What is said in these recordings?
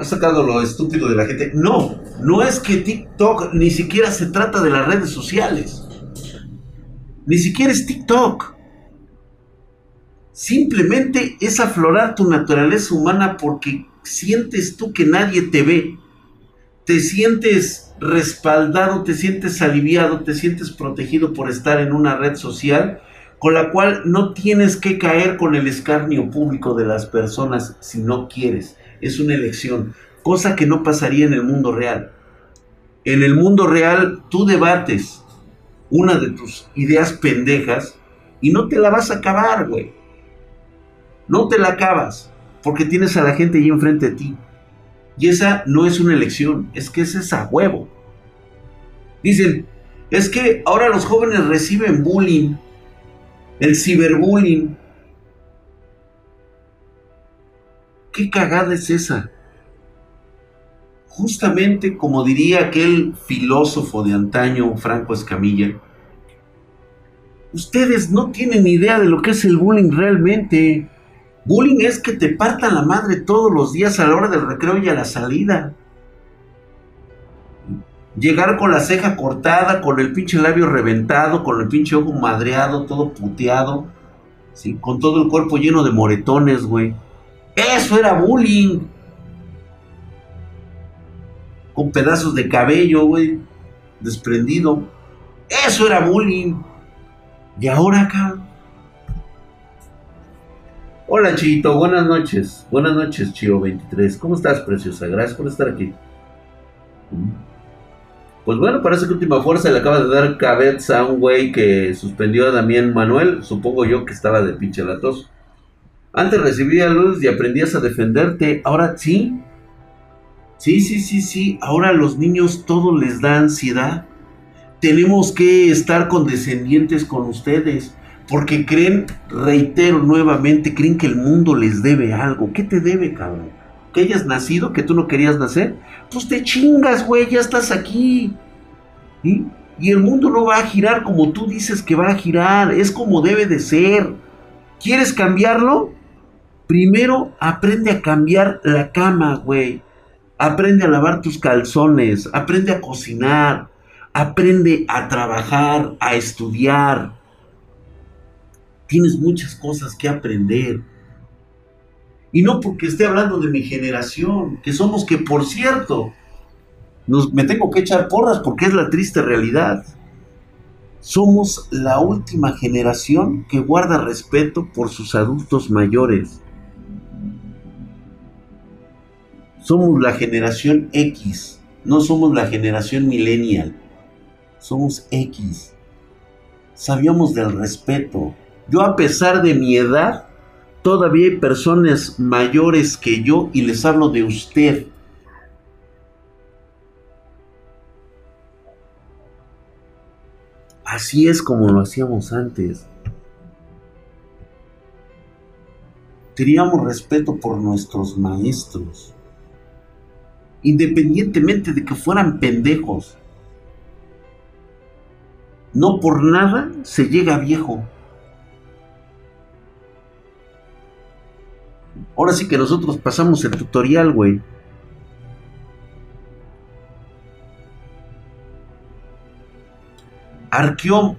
ha sacado lo estúpido de la gente. No, no es que TikTok ni siquiera se trata de las redes sociales. Ni siquiera es TikTok. Simplemente es aflorar tu naturaleza humana porque sientes tú que nadie te ve. Te sientes respaldado, te sientes aliviado, te sientes protegido por estar en una red social con la cual no tienes que caer con el escarnio público de las personas si no quieres. Es una elección, cosa que no pasaría en el mundo real. En el mundo real tú debates una de tus ideas pendejas y no te la vas a acabar, güey. No te la acabas porque tienes a la gente ahí enfrente de ti. Y esa no es una elección, es que es esa huevo. Dicen, es que ahora los jóvenes reciben bullying el ciberbullying. ¿Qué cagada es esa? Justamente como diría aquel filósofo de antaño, Franco Escamilla, ustedes no tienen idea de lo que es el bullying realmente. Bullying es que te partan la madre todos los días a la hora del recreo y a la salida llegar con la ceja cortada, con el pinche labio reventado, con el pinche ojo madreado, todo puteado, ¿sí? con todo el cuerpo lleno de moretones, güey. Eso era bullying. Con pedazos de cabello, güey, desprendido. Eso era bullying. Y ahora acá. Hola, Chito, buenas noches. Buenas noches, Chio 23. ¿Cómo estás, preciosa? Gracias por estar aquí. Pues bueno, parece que Última Fuerza le acaba de dar cabeza a un güey que suspendió a Damián Manuel. Supongo yo que estaba de pinche latoso. Antes recibía luz y aprendías a defenderte. Ahora sí. Sí, sí, sí, sí. Ahora a los niños todo les da ansiedad. Tenemos que estar condescendientes con ustedes. Porque creen, reitero nuevamente, creen que el mundo les debe algo. ¿Qué te debe, cabrón? ¿Que hayas nacido? ¿Que tú no querías nacer? pues te chingas, güey, ya estás aquí. Y el mundo no va a girar como tú dices que va a girar, es como debe de ser. ¿Quieres cambiarlo? Primero aprende a cambiar la cama, güey. Aprende a lavar tus calzones, aprende a cocinar, aprende a trabajar, a estudiar. Tienes muchas cosas que aprender. Y no porque esté hablando de mi generación, que somos que, por cierto, me tengo que echar porras porque es la triste realidad. Somos la última generación que guarda respeto por sus adultos mayores. Somos la generación X, no somos la generación millennial. Somos X. Sabíamos del respeto. Yo a pesar de mi edad, Todavía hay personas mayores que yo y les hablo de usted. Así es como lo hacíamos antes. Teníamos respeto por nuestros maestros, independientemente de que fueran pendejos. No por nada se llega viejo. Ahora sí que nosotros pasamos el tutorial, güey. Arqueón.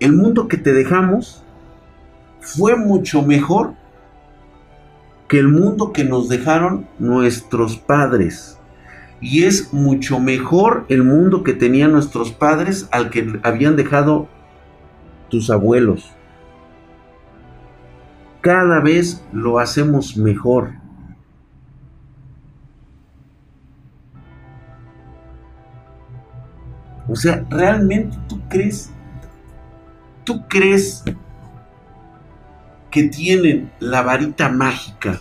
El mundo que te dejamos fue mucho mejor que el mundo que nos dejaron nuestros padres. Y es mucho mejor el mundo que tenían nuestros padres al que habían dejado tus abuelos cada vez lo hacemos mejor. O sea, ¿realmente tú crees? ¿Tú crees que tienen la varita mágica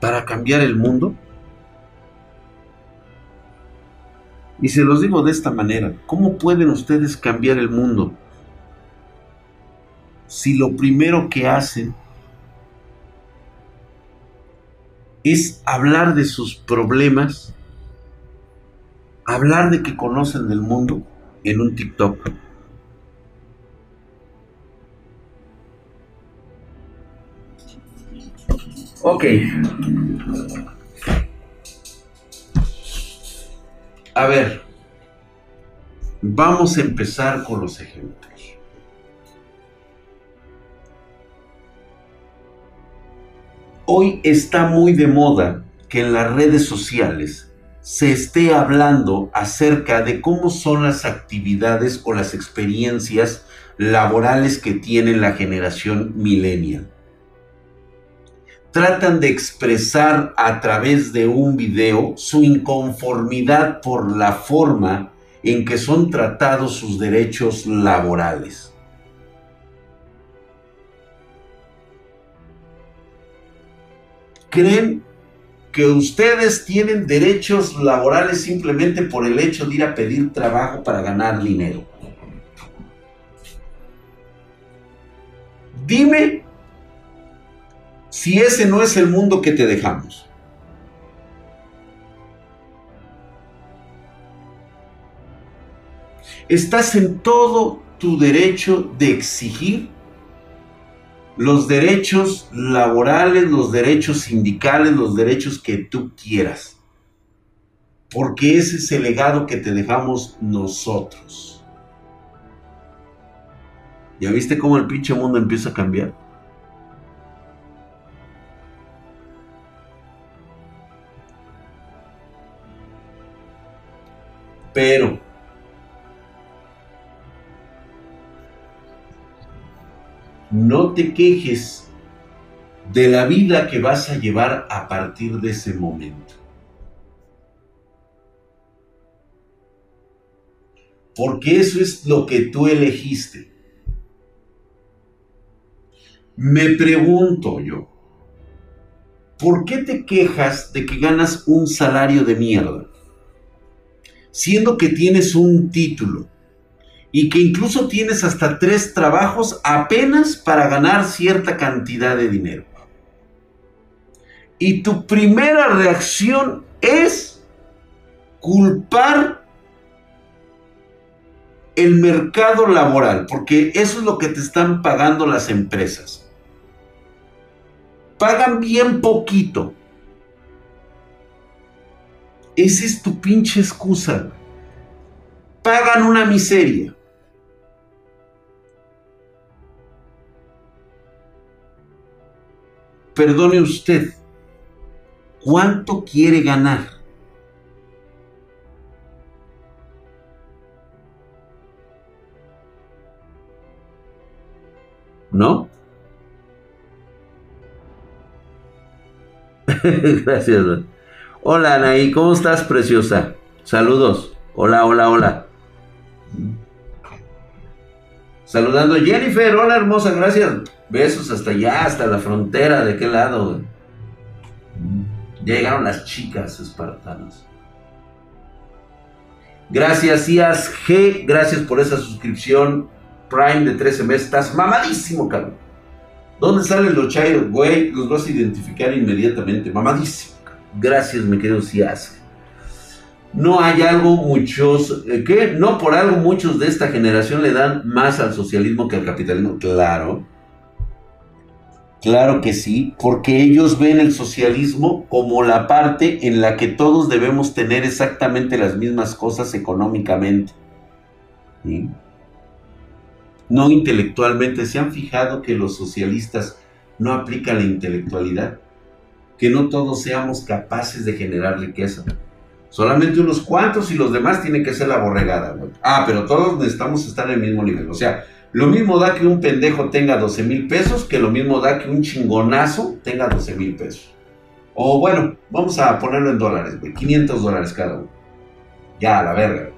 para cambiar el mundo? Y se los digo de esta manera, ¿cómo pueden ustedes cambiar el mundo? si lo primero que hacen es hablar de sus problemas, hablar de que conocen el mundo en un TikTok. Ok. A ver, vamos a empezar con los ejemplos. Hoy está muy de moda que en las redes sociales se esté hablando acerca de cómo son las actividades o las experiencias laborales que tiene la generación millennial. Tratan de expresar a través de un video su inconformidad por la forma en que son tratados sus derechos laborales. ¿Creen que ustedes tienen derechos laborales simplemente por el hecho de ir a pedir trabajo para ganar dinero. Dime si ese no es el mundo que te dejamos. Estás en todo tu derecho de exigir los derechos laborales, los derechos sindicales, los derechos que tú quieras. Porque ese es el legado que te dejamos nosotros. ¿Ya viste cómo el pinche mundo empieza a cambiar? Pero no te quejes de la vida que vas a llevar a partir de ese momento. Porque eso es lo que tú elegiste. Me pregunto yo, ¿por qué te quejas de que ganas un salario de mierda? Siendo que tienes un título, y que incluso tienes hasta tres trabajos apenas para ganar cierta cantidad de dinero. Y tu primera reacción es culpar el mercado laboral, porque eso es lo que te están pagando las empresas. Pagan bien poquito. Esa es tu pinche excusa. Pagan una miseria. perdone usted, ¿cuánto quiere ganar? ¿No? Gracias. Hola Anaí, ¿cómo estás, preciosa? Saludos. Hola, hola, hola. Saludando Jennifer, hola hermosa, gracias. Besos hasta allá, hasta la frontera, ¿de qué lado? Ya llegaron las chicas espartanas. Gracias, Ias G. Gracias por esa suscripción Prime de 13 meses. Estás mamadísimo, cabrón. ¿Dónde salen los chairos? Güey, los vas a identificar inmediatamente. Mamadísimo. Gracias, mi querido Cias no hay algo muchos, eh, que no por algo muchos de esta generación le dan más al socialismo que al capitalismo. Claro, claro que sí, porque ellos ven el socialismo como la parte en la que todos debemos tener exactamente las mismas cosas económicamente. No intelectualmente. ¿Se han fijado que los socialistas no aplican la intelectualidad? Que no todos seamos capaces de generar riqueza. Solamente unos cuantos y los demás tienen que ser la borregada, Ah, pero todos necesitamos estar en el mismo nivel. O sea, lo mismo da que un pendejo tenga 12 mil pesos que lo mismo da que un chingonazo tenga 12 mil pesos. O bueno, vamos a ponerlo en dólares, güey. 500 dólares cada uno. Ya, a la verga.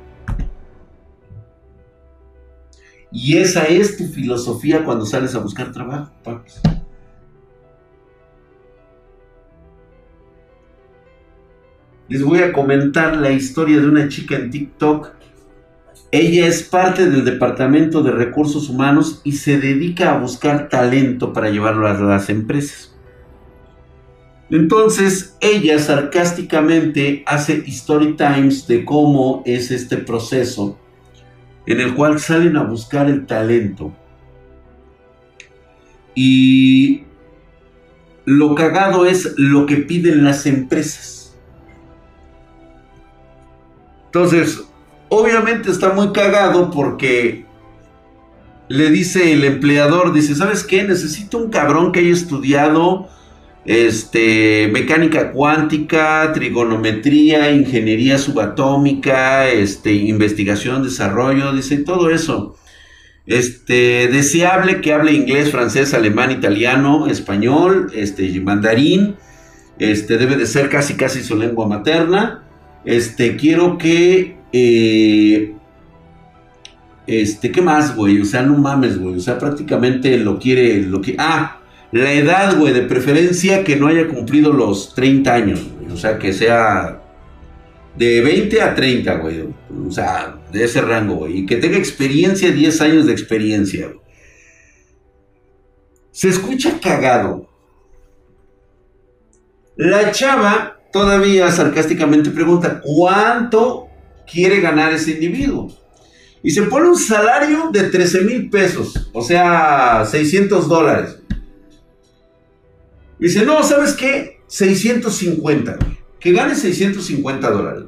Y esa es tu filosofía cuando sales a buscar trabajo, papis. Les voy a comentar la historia de una chica en TikTok. Ella es parte del Departamento de Recursos Humanos y se dedica a buscar talento para llevarlo a las empresas. Entonces, ella sarcásticamente hace story times de cómo es este proceso en el cual salen a buscar el talento. Y lo cagado es lo que piden las empresas. Entonces, obviamente está muy cagado porque le dice el empleador, dice, ¿sabes qué? Necesito un cabrón que haya estudiado este, mecánica cuántica, trigonometría, ingeniería subatómica, este, investigación, desarrollo, dice todo eso. Este, deseable que hable inglés, francés, alemán, italiano, español, este, mandarín, este, debe de ser casi casi su lengua materna. Este, quiero que, eh, este, ¿qué más, güey? O sea, no mames, güey. O sea, prácticamente lo quiere, lo que, ah, la edad, güey, de preferencia que no haya cumplido los 30 años, O sea, que sea de 20 a 30, güey. O sea, de ese rango, güey. Y que tenga experiencia, 10 años de experiencia, Se escucha cagado. La chava todavía sarcásticamente pregunta, ¿cuánto quiere ganar ese individuo? Y se pone un salario de 13 mil pesos, o sea, 600 dólares. Dice, no, ¿sabes qué? 650. Que gane 650 dólares.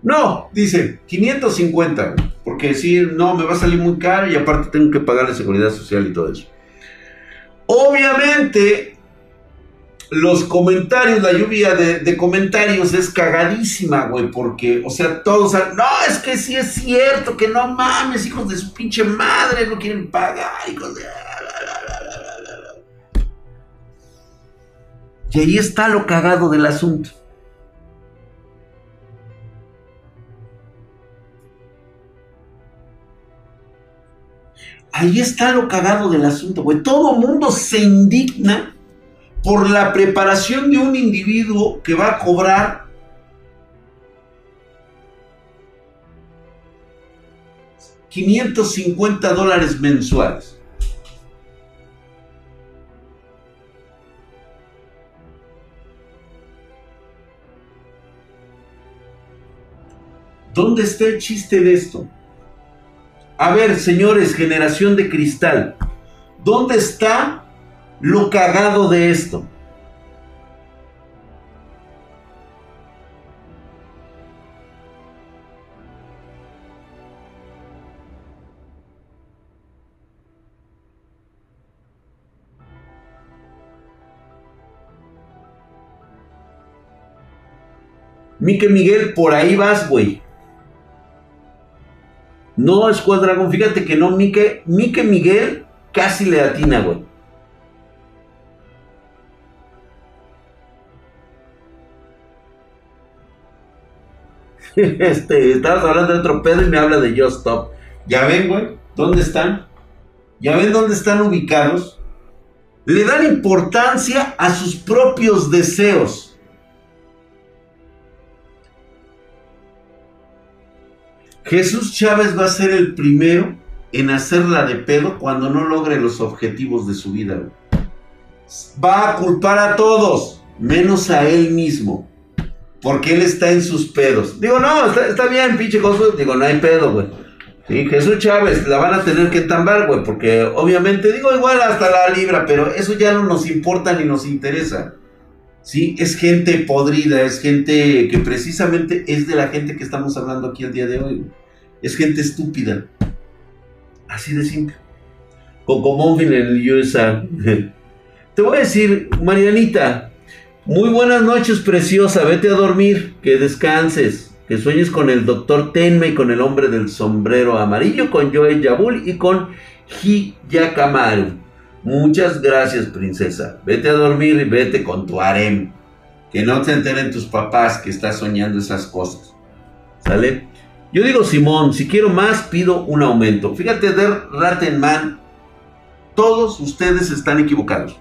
No, dice 550, porque si no, me va a salir muy caro y aparte tengo que pagar la seguridad social y todo eso. Obviamente, los comentarios, la lluvia de, comentarios es cagadísima, güey, porque, o sea, todos, no, es que sí es cierto, que no mames, hijos de su pinche madre, no quieren pagar, hijos de... Y ahí está lo cagado del asunto. Ahí está lo cagado del asunto, güey. Todo mundo se indigna por la preparación de un individuo que va a cobrar 550 dólares mensuales. ¿Dónde está el chiste de esto? A ver, señores, generación de cristal, ¿dónde está lo cagado de esto? Mike Miguel, por ahí vas, güey. No, Squad Dragon, fíjate que no, Mike, Mike Miguel casi le atina, güey. Este, estabas hablando de otro pedo y me habla de Just Stop. Ya ven, güey, ¿dónde están? ¿Ya ven dónde están ubicados? Le dan importancia a sus propios deseos. Jesús Chávez va a ser el primero en hacerla de pedo cuando no logre los objetivos de su vida. Va a culpar a todos, menos a él mismo. Porque él está en sus pedos. Digo, no, está, bien, pinche. Digo, no hay pedo, güey. Sí, Jesús Chávez la van a tener que entambar, güey. Porque obviamente, digo, igual hasta la libra, pero eso ya no nos importa ni nos interesa. Sí, es gente podrida, es gente que precisamente es de la gente que estamos hablando aquí el día de hoy. Es gente estúpida. Así de simple. Coco en el USA. Te voy a decir, Marianita, muy buenas noches, preciosa. Vete a dormir, que descanses, que sueñes con el doctor Tenme y con el hombre del sombrero amarillo, con Joe Yabul y con Hiyakamaru. Muchas gracias, princesa. Vete a dormir y vete con tu harem. Que no te enteren tus papás que estás soñando esas cosas. ¿Sale? Yo digo, Simón, si quiero más, pido un aumento. Fíjate, Der Rattenman, todos ustedes están equivocados.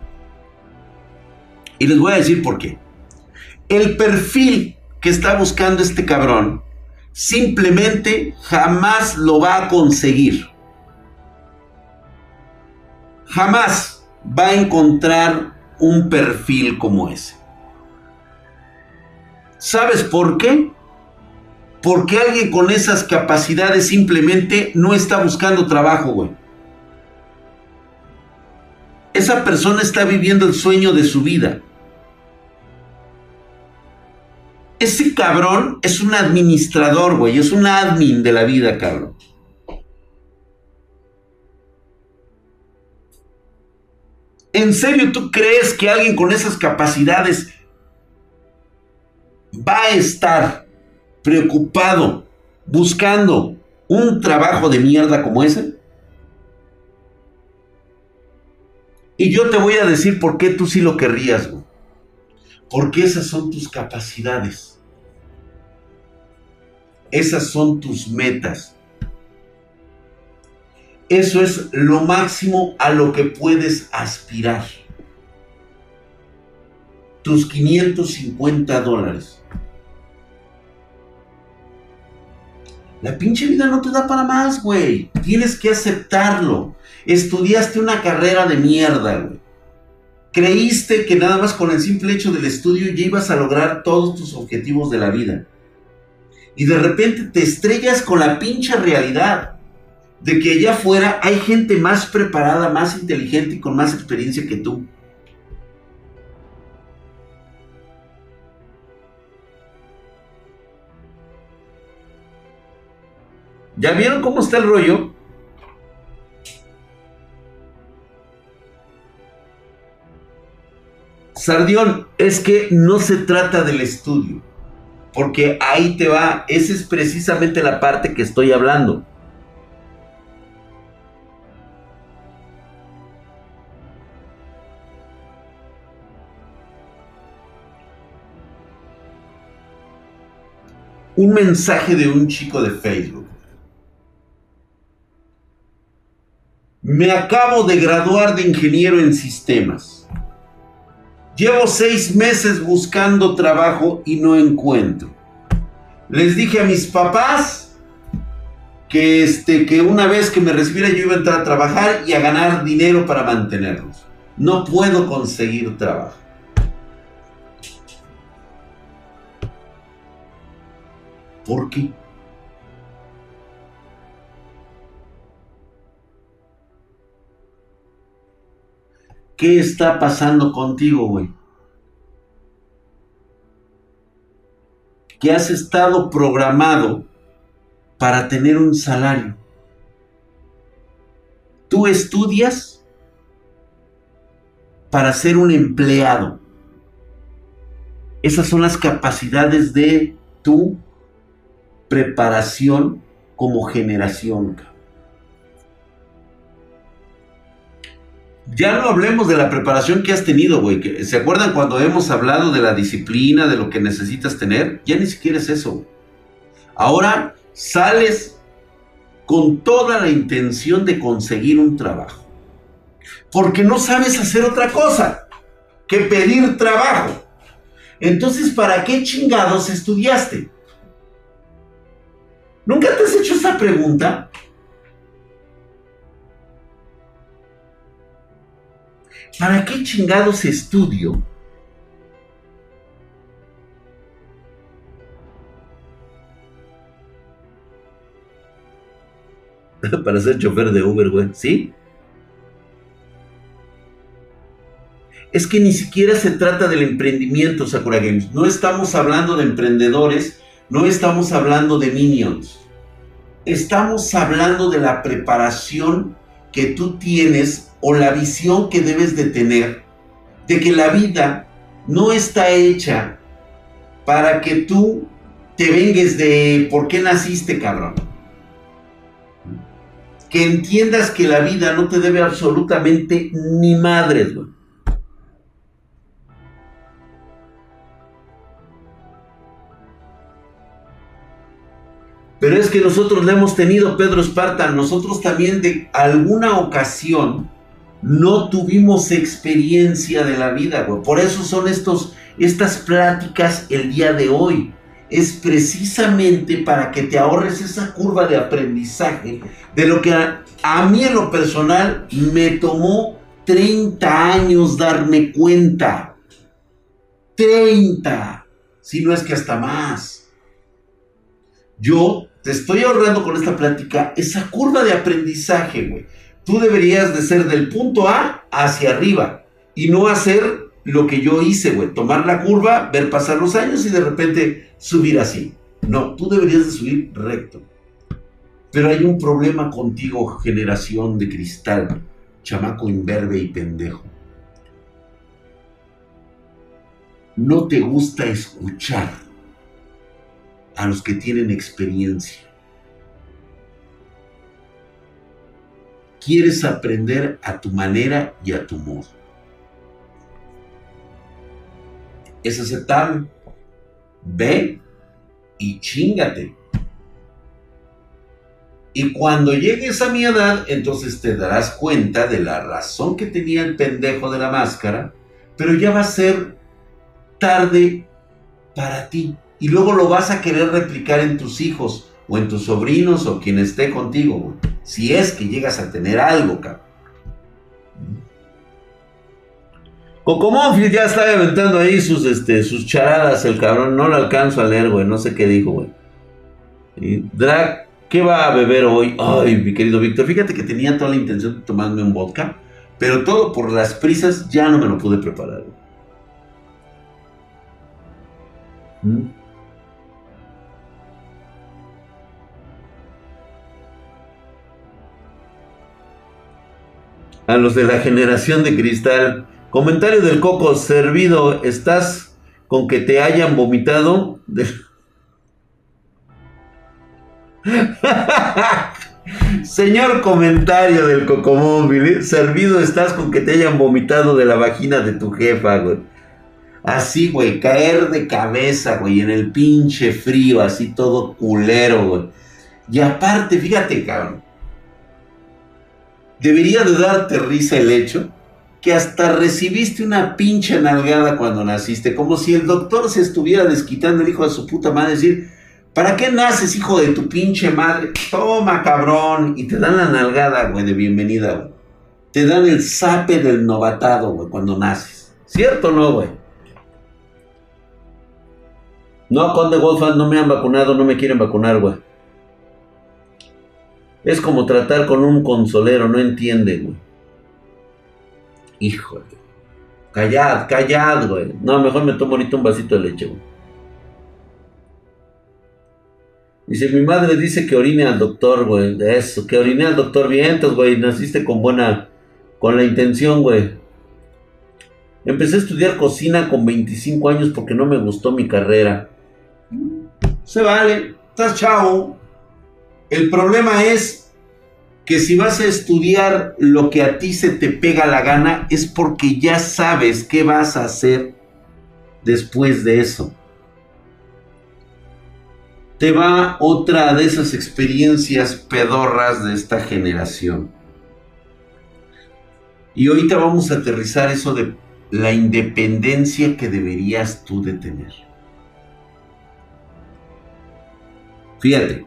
Y les voy a decir por qué. El perfil que está buscando este cabrón simplemente jamás lo va a conseguir jamás va a encontrar un perfil como ese. ¿Sabes por qué? Porque alguien con esas capacidades simplemente no está buscando trabajo, güey. Esa persona está viviendo el sueño de su vida. Ese cabrón es un administrador, güey, es un admin de la vida, cabrón. ¿En serio tú crees que alguien con esas capacidades va a estar preocupado buscando un trabajo de mierda como ese? Y yo te voy a decir por qué tú sí lo querrías, güey. Porque esas son tus capacidades. Esas son tus metas. Eso es lo máximo a lo que puedes aspirar. Tus 550 dólares. La pinche vida no te da para más, güey. Tienes que aceptarlo. Estudiaste una carrera de mierda, güey. Creíste que nada más con el simple hecho del estudio ya ibas a lograr todos tus objetivos de la vida. Y de repente te estrellas con la pinche realidad de que allá afuera hay gente más preparada, más inteligente y con más experiencia que tú. ¿Ya vieron cómo está el rollo? Sardión, es que no se trata del estudio, porque ahí te va, esa es precisamente la parte que estoy hablando. Un mensaje de un chico de Facebook. Me acabo de graduar de ingeniero en sistemas. Llevo seis meses buscando trabajo y no encuentro. Les dije a mis papás que, este, que una vez que me recibiera yo iba a entrar a trabajar y a ganar dinero para mantenerlos. No puedo conseguir trabajo. ¿Por qué? ¿Qué está pasando contigo, güey? Que has estado programado para tener un salario. Tú estudias para ser un empleado. Esas son las capacidades de tu preparación como generación. Ya no hablemos de la preparación que has tenido, güey. ¿Se acuerdan cuando hemos hablado de la disciplina, de lo que necesitas tener? Ya ni siquiera es eso. Ahora sales con toda la intención de conseguir un trabajo. Porque no sabes hacer otra cosa que pedir trabajo. Entonces, ¿para qué chingados estudiaste? ¿Nunca te has hecho esa pregunta? ¿Para qué chingados estudio? Para ser chofer de Uber, güey. ¿Sí? Es que ni siquiera se trata del emprendimiento, Sakura Games. No estamos hablando de emprendedores, no estamos hablando de minions. Estamos hablando de la preparación que tú tienes o la visión que debes de tener de que la vida no está hecha para que tú te vengues de por qué naciste, cabrón. Que entiendas que la vida no te debe absolutamente ni madres, güey. Pero es que nosotros le hemos tenido, Pedro Esparta, nosotros también de alguna ocasión no tuvimos experiencia de la vida, güey. Por eso son estos, estas pláticas el día de hoy. Es precisamente para que te ahorres esa curva de aprendizaje de lo que a, a mí en lo personal me tomó 30 años darme cuenta. 30, si no es que hasta más. Yo te estoy ahorrando con esta plática esa curva de aprendizaje, güey Tú deberías de ser del punto A hacia arriba y no hacer lo que yo hice, güey. Tomar la curva, ver pasar los años y de repente subir así. No, tú deberías de subir recto. Pero hay un problema contigo, generación de cristal, chamaco imberbe y pendejo. No te gusta escuchar a los que tienen experiencia. Quieres aprender a tu manera y a tu modo. Es aceptable. Ve y chingate. Y cuando llegues a mi edad, entonces te darás cuenta de la razón que tenía el pendejo de la máscara, pero ya va a ser tarde para ti. Y luego lo vas a querer replicar en tus hijos o en tus sobrinos o quien esté contigo, Si es que llegas a tener algo, cabrón. Cocomófil ya está inventando ahí sus, este, sus charadas, el cabrón. No lo alcanzo a leer, güey. No sé qué dijo, güey. Y ¿Qué va a beber hoy? Ay, mi querido Víctor, fíjate que tenía toda la intención de tomarme un vodka, pero todo por las prisas ya no me lo pude preparar. A los de la generación de cristal. Comentario del Coco, servido, ¿estás con que te hayan vomitado? Señor comentario del cocomóvil, ¿eh? servido estás con que te hayan vomitado de la vagina de tu jefa, güey. Así, güey, caer de cabeza, güey, en el pinche frío, así todo culero, güey. Y aparte, fíjate, cabrón. Debería de darte risa el hecho que hasta recibiste una pinche nalgada cuando naciste, como si el doctor se estuviera desquitando el hijo de su puta madre, decir, ¿Para qué naces, hijo de tu pinche madre? Toma, cabrón. Y te dan la nalgada, güey, de bienvenida, güey. Te dan el sape del novatado, güey, cuando naces. ¿Cierto o no, güey? No, Conde Wolfman, no me han vacunado, no me quieren vacunar, güey. Es como tratar con un consolero, no entiende, güey. Híjole. Callad, callad, güey. No, mejor me tomo ahorita un vasito de leche, güey. Dice, mi madre dice que orine al doctor, güey. Eso, que orine al doctor Vientos, güey. Naciste con buena, con la intención, güey. Empecé a estudiar cocina con 25 años porque no me gustó mi carrera. Se vale, estás chavo. El problema es que si vas a estudiar lo que a ti se te pega la gana, es porque ya sabes qué vas a hacer después de eso te va otra de esas experiencias pedorras de esta generación. Y ahorita vamos a aterrizar eso de la independencia que deberías tú de tener. Fíjate.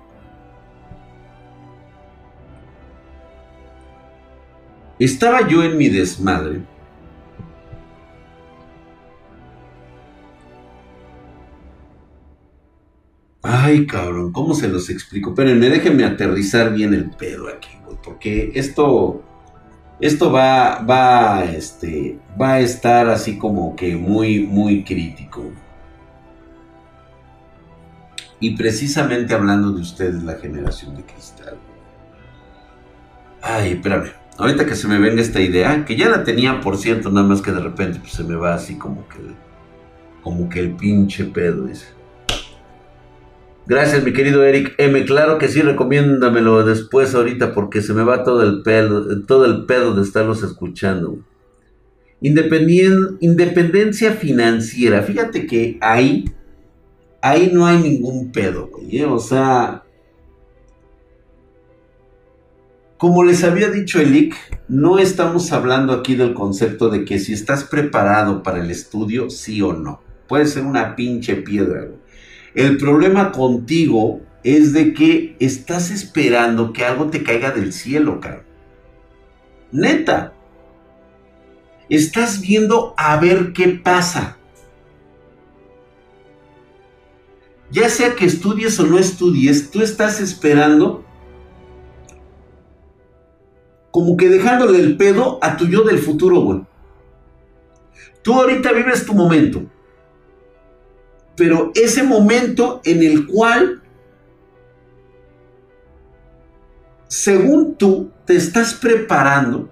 Estaba yo en mi desmadre Ay, cabrón, ¿cómo se los explico? Espérenme, déjenme aterrizar bien el pedo aquí, güey, porque esto, esto va, va, este, va a estar así como que muy, muy crítico. Y precisamente hablando de ustedes, la generación de cristal. Ay, espérame. Ahorita que se me venga esta idea, que ya la tenía, por cierto, nada más que de repente pues, se me va así como que, como que el pinche pedo, dice. Gracias, mi querido Eric M. Claro que sí, recomiéndamelo después ahorita porque se me va todo el pedo, todo el pedo de estarlos escuchando. independencia financiera. Fíjate que ahí, ahí no hay ningún pedo, güey. ¿eh? O sea, como les había dicho Eric, no estamos hablando aquí del concepto de que si estás preparado para el estudio, sí o no. Puede ser una pinche piedra. El problema contigo es de que estás esperando que algo te caiga del cielo, cabrón. Neta. Estás viendo a ver qué pasa. Ya sea que estudies o no estudies, tú estás esperando como que dejándole el pedo a tu yo del futuro, güey. Tú ahorita vives tu momento. Pero ese momento en el cual, según tú, te estás preparando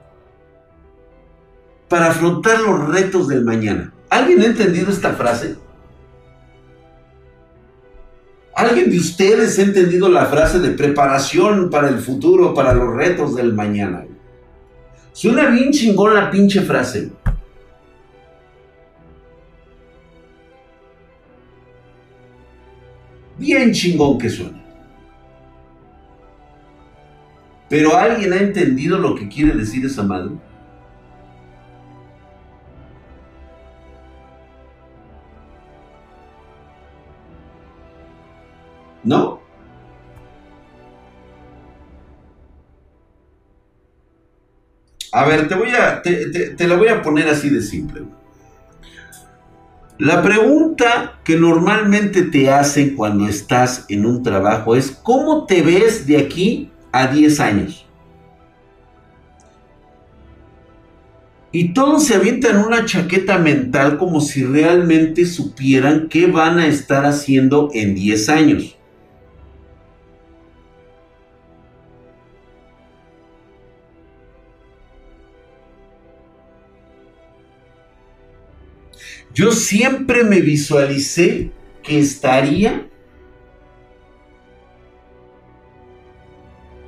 para afrontar los retos del mañana. ¿Alguien ha entendido esta frase? ¿Alguien de ustedes ha entendido la frase de preparación para el futuro, para los retos del mañana? Suena bien chingón la pinche frase. Bien chingón que suena. Pero ¿alguien ha entendido lo que quiere decir esa madre? ¿No? A ver, te voy a. Te, la voy a poner así de simple. La pregunta que normalmente te hacen cuando estás en un trabajo es: ¿cómo te ves de aquí a 10 años? Y todos se avientan una chaqueta mental como si realmente supieran qué van a estar haciendo en 10 años. Yo siempre me visualicé que estaría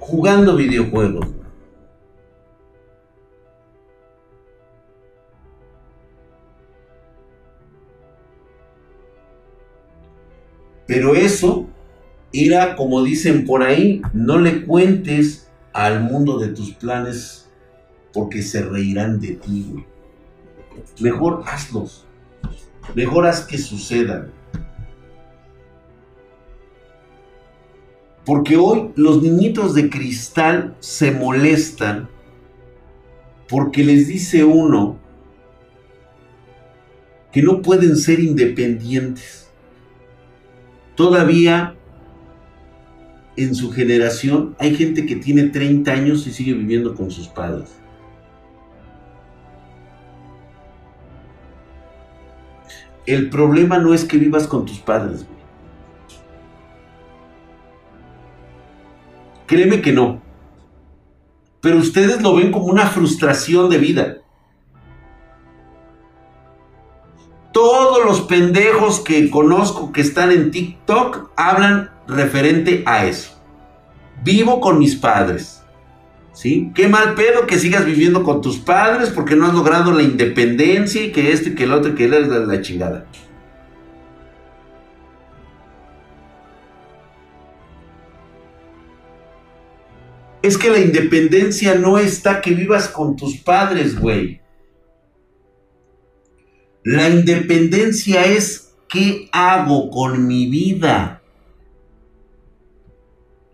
jugando videojuegos. Pero eso era, como dicen por ahí, no le cuentes al mundo de tus planes porque se reirán de ti. Mejor hazlos. Mejor haz que sucedan. Porque hoy los niñitos de cristal se molestan porque les dice uno que no pueden ser independientes. Todavía en su generación hay gente que tiene 30 años y sigue viviendo con sus padres. El problema no es que vivas con tus padres. Créeme que no. Pero ustedes lo ven como una frustración de vida. Todos los pendejos que conozco que están en TikTok hablan referente a eso. Vivo con mis padres. ¿Sí? Qué mal pedo que sigas viviendo con tus padres porque no has logrado la independencia y que esto y que el otro y que él es la chingada. Es que la independencia no está que vivas con tus padres, güey. La independencia es qué hago con mi vida.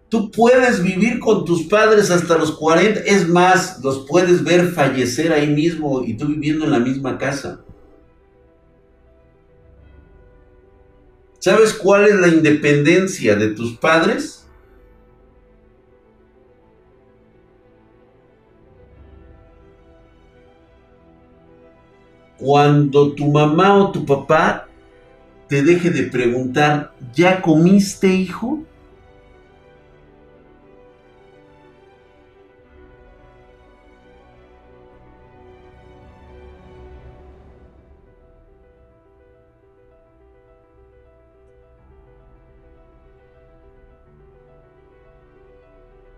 Tú puedes vivir con tus padres hasta los 40, es más, los puedes ver fallecer ahí mismo y tú viviendo en la misma casa. ¿Sabes cuál es la independencia de tus padres? Cuando tu mamá o tu papá te deje de preguntar, ¿ya comiste hijo?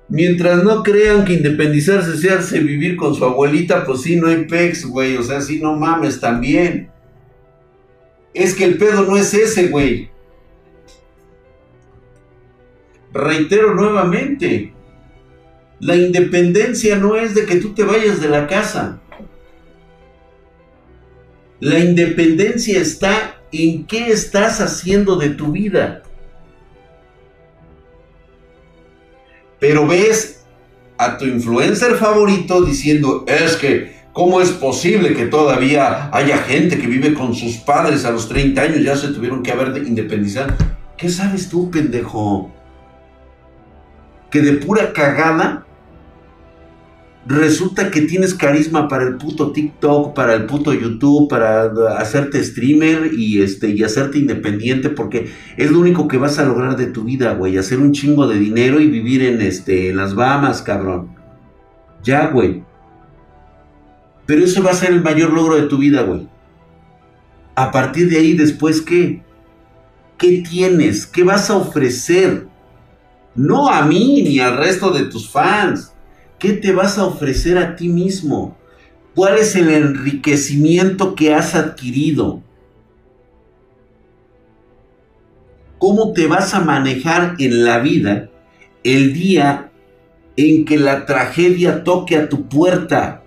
Mientras no crean que independizarse se hace vivir con su abuelita, pues sí, no hay pex, güey. O sea, sí, no mames también. Es que el pedo no es ese, güey. Reitero nuevamente. La independencia no es de que tú te vayas de la casa. La independencia está en qué estás haciendo de tu vida. Pero ves a tu influencer favorito diciendo, es que, ¿cómo es posible que todavía haya gente que vive con sus padres a los 30 años, ya se tuvieron que haber independizado? ¿Qué sabes tú, pendejo? Que de pura cagada resulta que tienes carisma para el puto TikTok, para el puto YouTube, para hacerte streamer y este y hacerte independiente porque es lo único que vas a lograr de tu vida, güey, hacer un chingo de dinero y vivir en este en las Bahamas, cabrón. Ya, güey. Pero eso va a ser el mayor logro de tu vida, güey. A partir de ahí, después, ¿qué? ¿Qué tienes? ¿Qué vas a ofrecer? No a mí ni al resto de tus fans ¿Qué te vas a ofrecer a ti mismo? ¿Cuál es el enriquecimiento que has adquirido? ¿Cómo te vas a manejar en la vida el día en que la tragedia toque a tu puerta?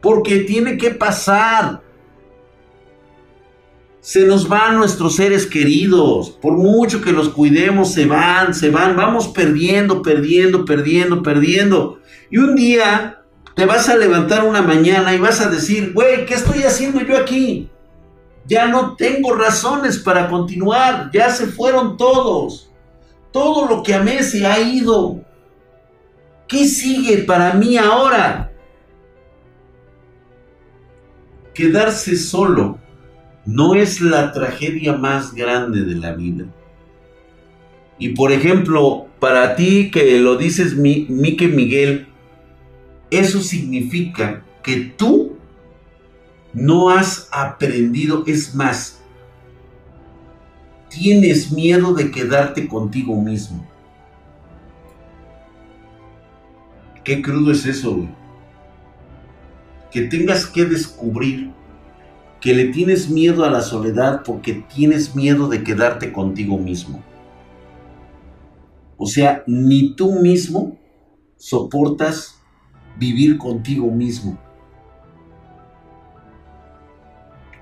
Porque tiene que pasar. Se nos van nuestros seres queridos. Por mucho que los cuidemos, se van, se van. Vamos perdiendo, perdiendo, perdiendo, perdiendo. Y un día te vas a levantar una mañana y vas a decir, güey, ¿qué estoy haciendo yo aquí? Ya no tengo razones para continuar. Ya se fueron todos. Todo lo que amé se ha ido. ¿Qué sigue para mí ahora? Quedarse solo no es la tragedia más grande de la vida. Y por ejemplo, para ti que lo dices, Mique Miguel, eso significa que tú no has aprendido, es más, tienes miedo de quedarte contigo mismo. Qué crudo es eso, güey. Que tengas que descubrir que le tienes miedo a la soledad porque tienes miedo de quedarte contigo mismo. O sea, ni tú mismo soportas vivir contigo mismo.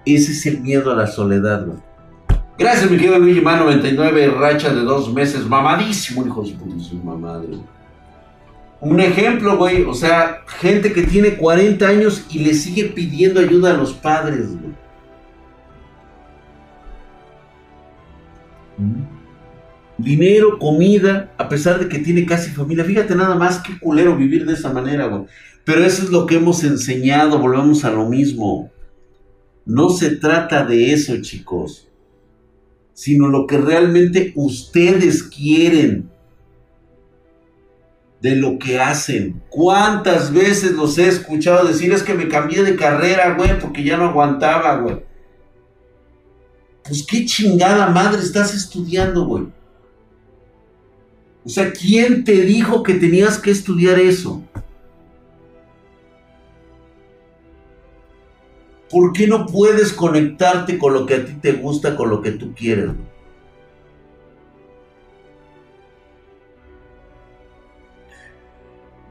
Ese es el miedo a la soledad, güey. Gracias, mi querido Luigi Man 99, racha de dos meses, mamadísimo, hijo de su madre. Un ejemplo, güey, o sea, gente que tiene 40 años y le sigue pidiendo ayuda a los padres, güey. Mm. Dinero, comida, a pesar de que tiene casi familia. Fíjate nada más qué culero vivir de esa manera, güey. Pero eso es lo que hemos enseñado, volvemos a lo mismo. No se trata de eso, chicos. Sino lo que realmente ustedes quieren de lo que hacen. ¿Cuántas veces los he escuchado decir es que me cambié de carrera, güey, porque ya no aguantaba, güey? Pues qué chingada madre estás estudiando, güey. O sea, ¿quién te dijo que tenías que estudiar eso? ¿Por qué no puedes conectarte con lo que a ti te gusta, con lo que tú quieres? Güey?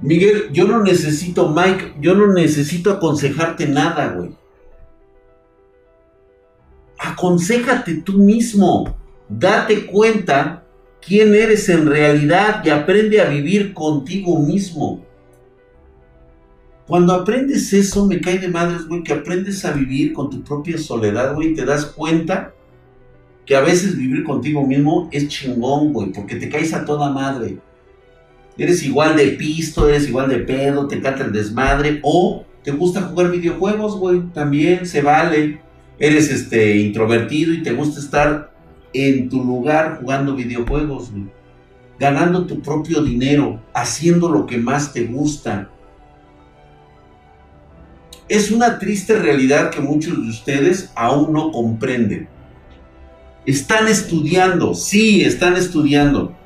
Miguel, yo no necesito, Mike, yo no necesito aconsejarte nada, güey. Aconsejate tú mismo. Date cuenta quién eres en realidad y aprende a vivir contigo mismo. Cuando aprendes eso, me cae de madres, güey, que aprendes a vivir con tu propia soledad, güey, te das cuenta que a veces vivir contigo mismo es chingón, güey, porque te caes a toda madre eres igual de pisto, eres igual de pedo, te canta el desmadre, o te gusta jugar videojuegos, güey, también se vale. Eres este introvertido y te gusta estar en tu lugar jugando videojuegos. Ganando tu propio dinero, haciendo lo que más te gusta. Es una triste realidad que muchos de ustedes aún no comprenden. Están estudiando, sí, están estudiando,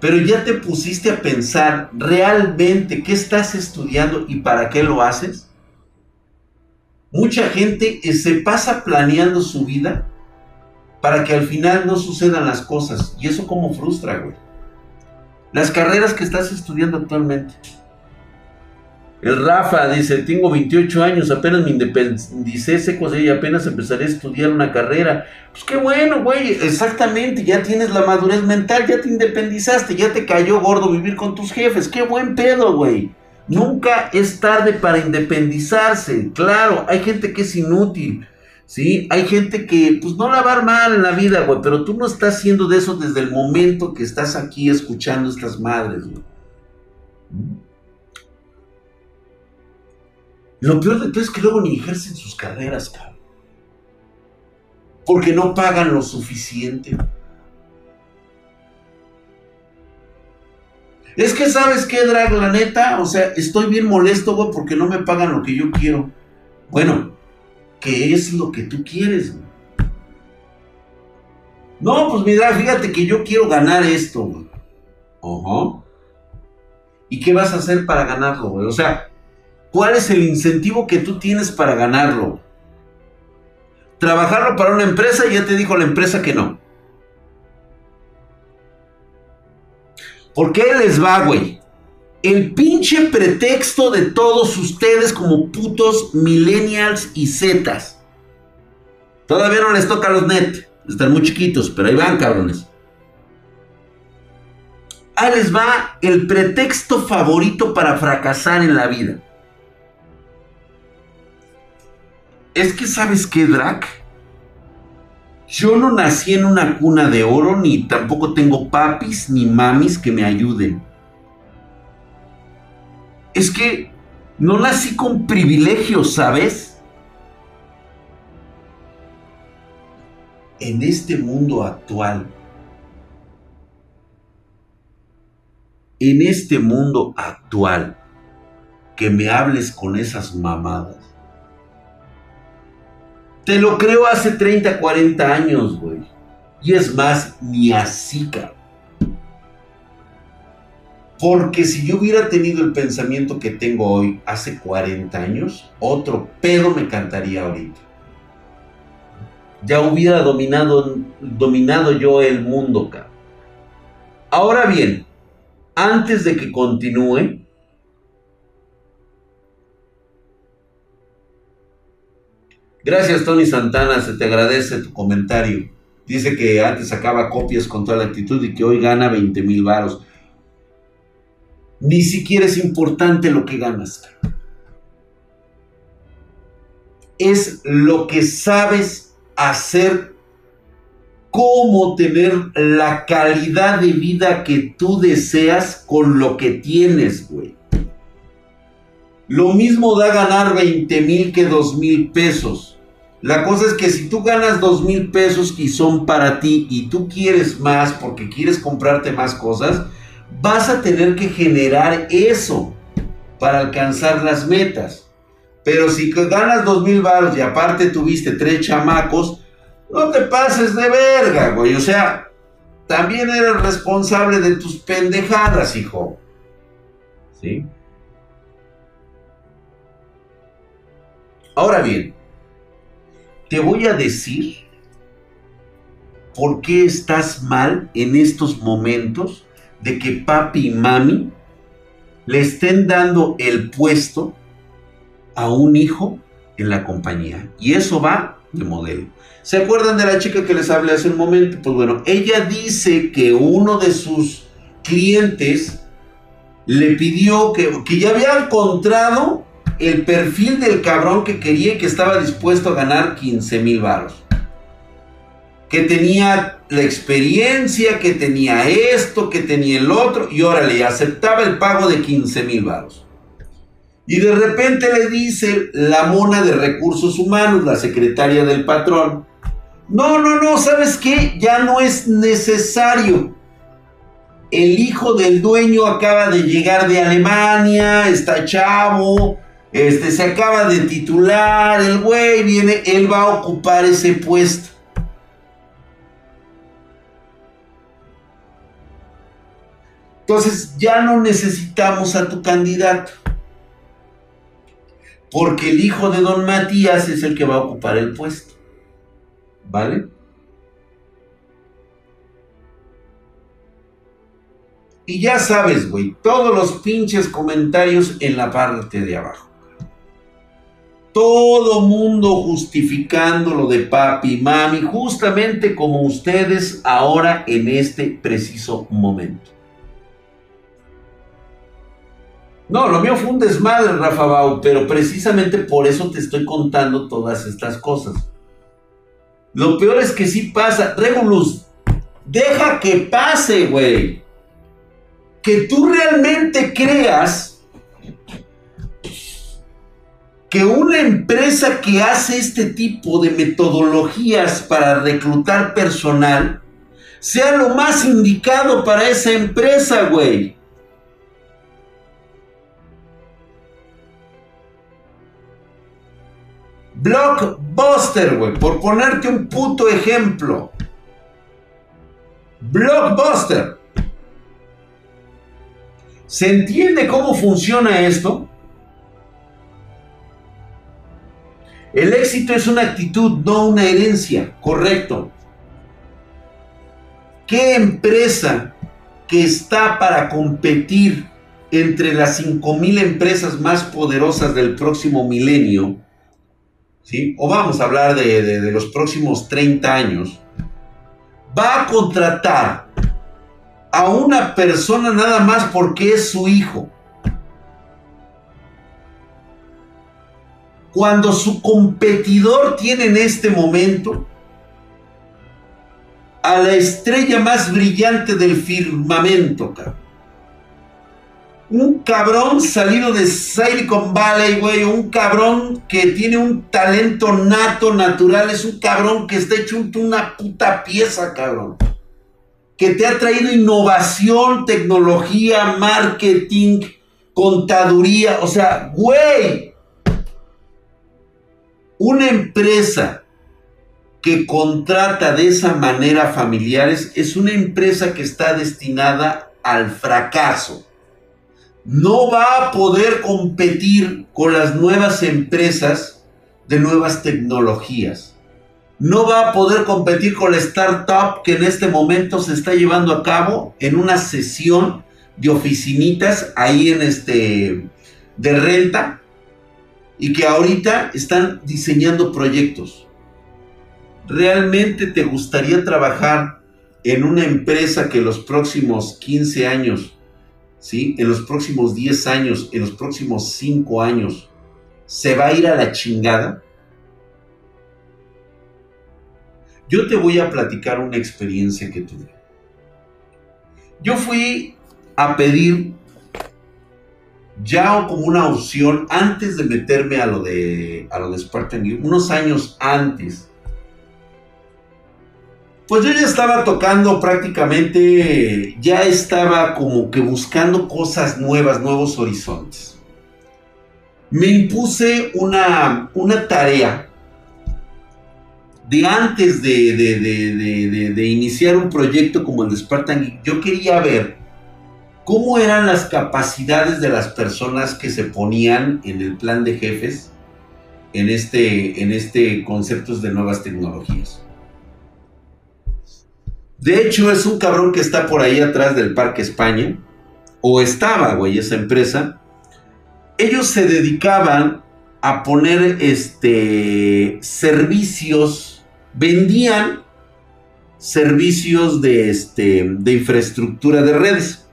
pero ya te pusiste a pensar realmente qué estás estudiando y para qué lo haces. Mucha gente eh, se pasa planeando su vida para que al final no sucedan las cosas. Y eso como frustra, güey. Las carreras que estás estudiando actualmente. El Rafa dice, tengo 28 años, apenas me independicé seco y apenas empezaré a estudiar una carrera. Pues qué bueno, güey, exactamente, ya tienes la madurez mental, ya te independizaste, ya te cayó gordo vivir con tus jefes, qué buen pedo, güey. Nunca es tarde para independizarse, claro, hay gente que es inútil, ¿sí? Hay gente que pues no la va a en la vida, güey, pero tú no estás haciendo de eso desde el momento que estás aquí escuchando estas madres, güey. Lo peor de todo es que luego ni ejercen sus carreras, cabrón. Porque no pagan lo suficiente. Es que, ¿sabes qué, Drag? La neta, o sea, estoy bien molesto, güey, porque no me pagan lo que yo quiero. Bueno, ¿qué es lo que tú quieres, güey? No, pues mira, fíjate que yo quiero ganar esto, güey. ¿Y qué vas a hacer para ganarlo, güey? O sea, ¿cuál es el incentivo que tú tienes para ganarlo? Trabajarlo para una empresa y ya te dijo la empresa que no. ¿Por qué les va, güey? El pinche pretexto de todos ustedes como putos millennials y zetas. Todavía no les toca a los net. Están muy chiquitos, pero ahí van, cabrones. Ahí les va el pretexto favorito para fracasar en la vida. Es que, ¿sabes qué, Drac? Yo no nací en una cuna de oro, ni tampoco tengo papis ni mamis que me ayuden. Es que no nací con privilegios, ¿sabes? en este mundo actual, en este mundo actual, que me hables con esas mamadas. Te lo creo hace 30, 40 años, güey. Y es más, ni así, cabrón. Porque si yo hubiera tenido el pensamiento que tengo hoy hace 40 años, otro pedo me cantaría ahorita ya hubiera dominado, dominado yo el mundo, cabrón. Ahora bien, antes de que continúe, gracias Tony Santana, se te agradece tu comentario. Dice que antes sacaba copias con toda la actitud y que hoy gana 20 mil varos. Ni siquiera es importante lo que ganas. Es lo que sabes hacer cómo tener la calidad de vida que tú deseas con lo que tienes, güey. Lo mismo da ganar 20 mil que 2 mil pesos. La cosa es que si tú ganas 2 mil pesos y son para ti y tú quieres más porque quieres comprarte más cosas, vas a tener que generar eso para alcanzar las metas. Pero si ganas dos mil baros y aparte tuviste tres chamacos, no te pases de verga, güey. O sea, también eres responsable de tus pendejadas, hijo. ¿Sí? Ahora bien, te voy a decir por qué estás mal en estos momentos de que papi y mami le estén dando el puesto a un hijo en la compañía. Y eso va de modelo. ¿Se acuerdan de la chica que les hablé hace un momento? Pues bueno, ella dice que uno de sus clientes le pidió que, que ya había encontrado el perfil del cabrón que quería y que estaba dispuesto a ganar 15 mil baros. Que tenía la experiencia, que tenía esto, que tenía el otro, y órale, aceptaba el pago de 15 mil baros. Y de repente le dice la mona de recursos humanos, la secretaria del patrón, no, no, no, ¿sabes qué? Ya no es necesario. El hijo del dueño acaba de llegar de Alemania, está chavo, este se acaba de titular, el güey viene, él va a ocupar ese puesto. Entonces ya no necesitamos a tu candidato porque el hijo de don Matías es el que va a ocupar el puesto. ¿Vale? Y ya sabes, güey, todos los pinches comentarios en la parte de abajo. Todo mundo justificando lo de papi y mami, justamente como ustedes ahora en este preciso momento. No, lo mío fue un desmadre, Rafa Bau, pero precisamente por eso te estoy contando todas estas cosas. Lo peor es que sí pasa. Regulus, deja que pase, güey. Que tú realmente creas que una empresa que hace este tipo de metodologías para reclutar personal sea lo más indicado para esa empresa, güey. Blockbuster, güey, por ponerte un puto ejemplo. Blockbuster. ¿Se entiende cómo funciona esto? El éxito es una actitud, no una herencia, correcto. ¿Qué empresa que está para competir entre las 5.000 empresas más poderosas del próximo milenio, ¿sí? o vamos a hablar de, de los próximos 30 años, va a contratar a una persona nada más porque es su hijo? Cuando su competidor tiene en este momento a la estrella más brillante del firmamento, cabrón. Un cabrón salido de Silicon Valley. Un cabrón que tiene un talento nato, natural. Es un cabrón que está hecho una puta pieza, cabrón. Que te ha traído innovación, tecnología, marketing, contaduría. O sea, güey. Una empresa que contrata de esa manera familiares es una empresa que está destinada al fracaso. No va a poder competir con las nuevas empresas de nuevas tecnologías. No va a poder competir con la startup que en este momento se está llevando a cabo en una sesión de oficinitas ahí en este de renta y que ahorita están diseñando proyectos ¿Realmente te gustaría trabajar en una empresa que en los próximos 15 años, ¿sí? en los próximos 10 años, en los próximos 5 años, se va a ir a la chingada? Yo te voy a platicar una experiencia que tuve. Yo fui a pedir ya como una opción antes de meterme a lo de, a lo de Spartan unos años antes pues yo ya estaba tocando prácticamente, ya estaba como que buscando cosas nuevas, nuevos horizontes. Me impuse una, una tarea de antes de, de, iniciar un proyecto como el de Spartan Yo quería ver cómo eran las capacidades de las personas que se ponían en el plan de jefes en este, en este conceptos de nuevas tecnologías. De hecho, es un cabrón que está por ahí atrás del Parque España. O estaba, güey, esa empresa. Ellos se dedicaban a poner este servicios. Vendían servicios de, este, de infraestructura de redes.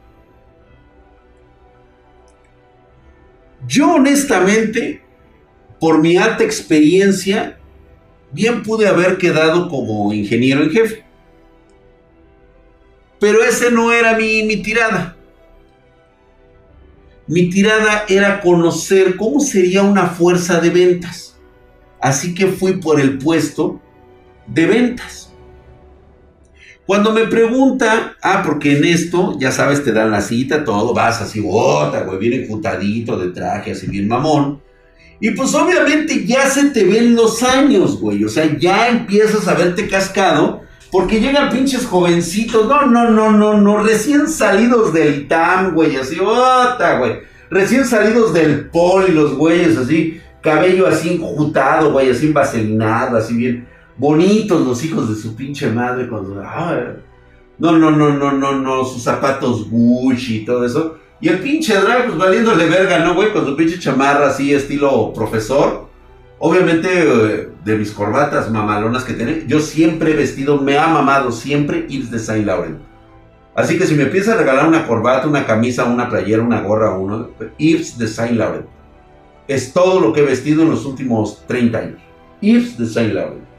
Yo honestamente, por mi alta experiencia, bien pude haber quedado como ingeniero en jefe. Pero ese no era mi, mi tirada. Mi tirada era conocer cómo sería una fuerza de ventas. Así que fui por el puesto de ventas. Cuando me pregunta, ah, porque en esto, ya sabes, te dan la cita, todo, vas así, bota, güey, bien encutadito de traje, así bien mamón. Y pues obviamente ya se te ven los años, güey. O sea, ya empiezas a verte cascado porque llegan pinches jovencitos, no, no, no, no, no, recién salidos del TAM, güey, así, ota, güey. Recién salidos del poli, los güeyes, así, cabello así enjutado, güey, así vaselinado, así bien bonitos los hijos de su pinche madre cuando, no, no, no, no, no, no, sus zapatos Gucci y todo eso. Y el pinche drag, pues valiéndole verga, ¿no, güey? Con su pinche chamarra así, estilo profesor. Obviamente, de mis corbatas mamalonas que tiene, yo siempre he vestido, me ha mamado siempre Yves de Saint Laurent. Así que si me a regalar una corbata, una camisa, una playera, una gorra, uno, Yves de Saint Laurent. Es todo lo que he vestido en los últimos 30 años. Yves de Saint Laurent.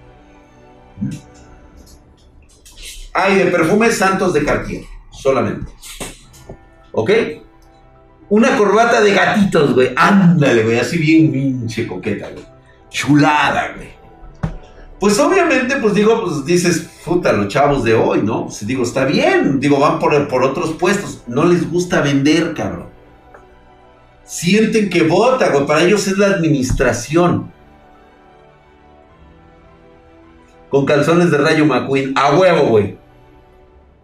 Hay de perfumes santos de Cartier, solamente. ¿Ok? Una corbata de gatitos, güey. Ándale, güey. Así bien pinche coqueta, güey. Chulada, güey. Pues obviamente, pues digo, pues dices, puta, los chavos de hoy, ¿no? Pues digo, está bien. Digo, van por, por otros puestos. No les gusta vender, cabrón. Sienten que vota, güey. Para ellos es la administración. Con calzones de rayo McQueen. A huevo, güey.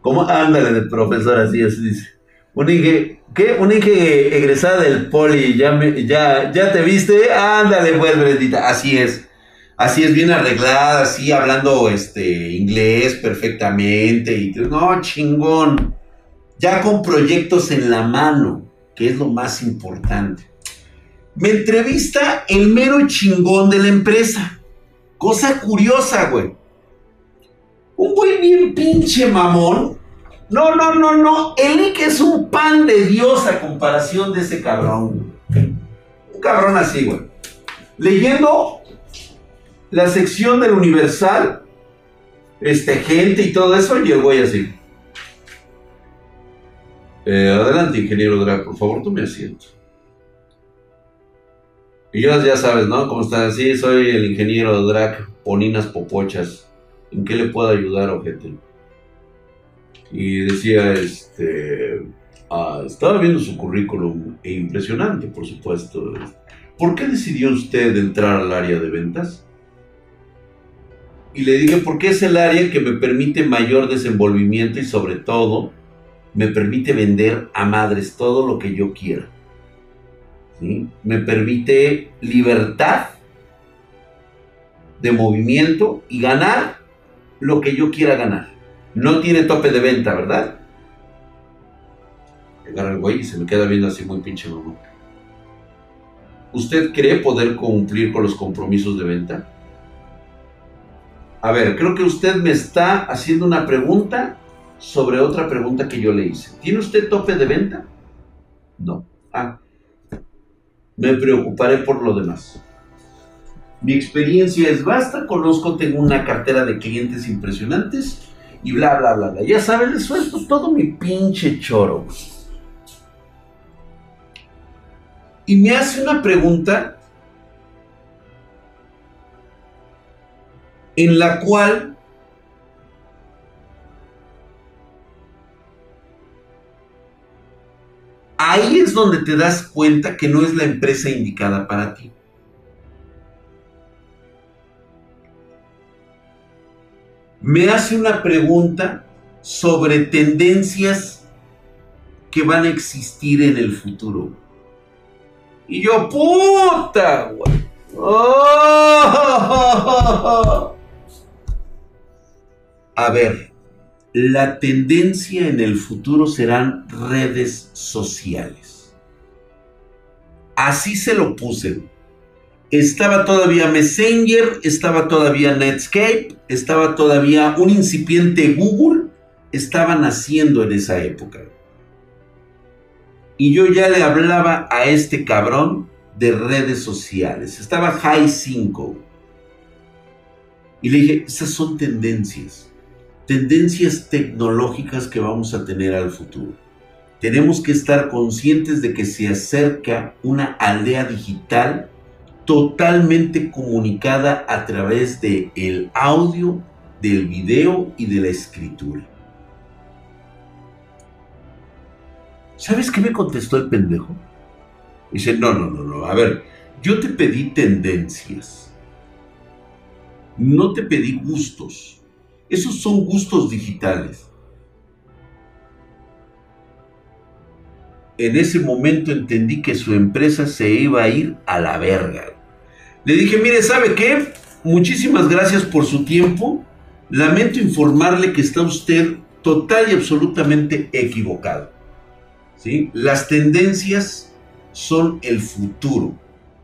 ¿Cómo? Ándale, de profesor, así, así dice. Un Inge, ¿qué? Un Inge egresada del poli, ya, ya, ya te viste, ándale pues, Brendita, así es. Así es, bien arreglada, así, hablando este, inglés perfectamente. Y, no, chingón. Ya con proyectos en la mano, que es lo más importante. Me entrevista el mero chingón de la empresa. Cosa curiosa, güey. Un güey bien pinche mamón no, no, no, no. El Ike es un pan de Dios a comparación de ese cabrón. Un cabrón así, güey. Leyendo la sección del Universal, este, gente y todo eso, y el güey así. Eh, adelante, ingeniero Drag, por favor, me asiento. Y yo ya sabes, ¿no? ¿Cómo estás? Sí, soy el ingeniero Drag, Poninas Popochas. ¿En qué le puedo ayudar, ojete? y decía, este, ah, estaba viendo su currículum e impresionante, por supuesto. ¿Por qué decidió usted entrar al área de ventas? Y le dije, porque es el área que me permite mayor desenvolvimiento y sobre todo me permite vender a madres todo lo que yo quiera. Me permite libertad de movimiento y ganar lo que yo quiera ganar. No tiene tope de venta, ¿verdad? Agarra el güey se me queda viendo así muy pinche mamón. ¿Usted cree poder cumplir con los compromisos de venta? A ver, creo que usted me está haciendo una pregunta sobre otra pregunta que yo le hice. ¿Tiene usted tope de venta? No. Ah. Me preocuparé por lo demás. Mi experiencia es vasta, conozco, tengo una cartera de clientes impresionantes y bla, bla, bla, bla. Ya sabes, le suelto todo mi pinche choro. Y me hace una pregunta en la cual ahí es donde te das cuenta que no es la empresa indicada para ti. me hace una pregunta sobre tendencias que van a existir en el futuro. Y yo, puta, güey. ¡Oh! A ver, la tendencia en el futuro serán redes sociales. Así se lo puse estaba todavía Messenger, estaba todavía Netscape, estaba todavía un incipiente Google, estaba naciendo en esa época. Y yo ya le hablaba a este cabrón de redes sociales. Estaba High 5. Y le dije, esas son tendencias. Tendencias tecnológicas que vamos a tener al futuro. Tenemos que estar conscientes de que se acerca una aldea digital totalmente comunicada a través de el audio, del video y de la escritura. ¿Sabes qué me contestó el pendejo? Dice, no, no, no, no, a ver, yo te pedí tendencias, no te pedí gustos. Esos son gustos digitales. En ese momento entendí que su empresa se iba a ir a la verga. Le dije, mire, ¿sabe qué? Muchísimas gracias por su tiempo. Lamento informarle que está usted total y absolutamente equivocado. ¿Sí? Las tendencias son el futuro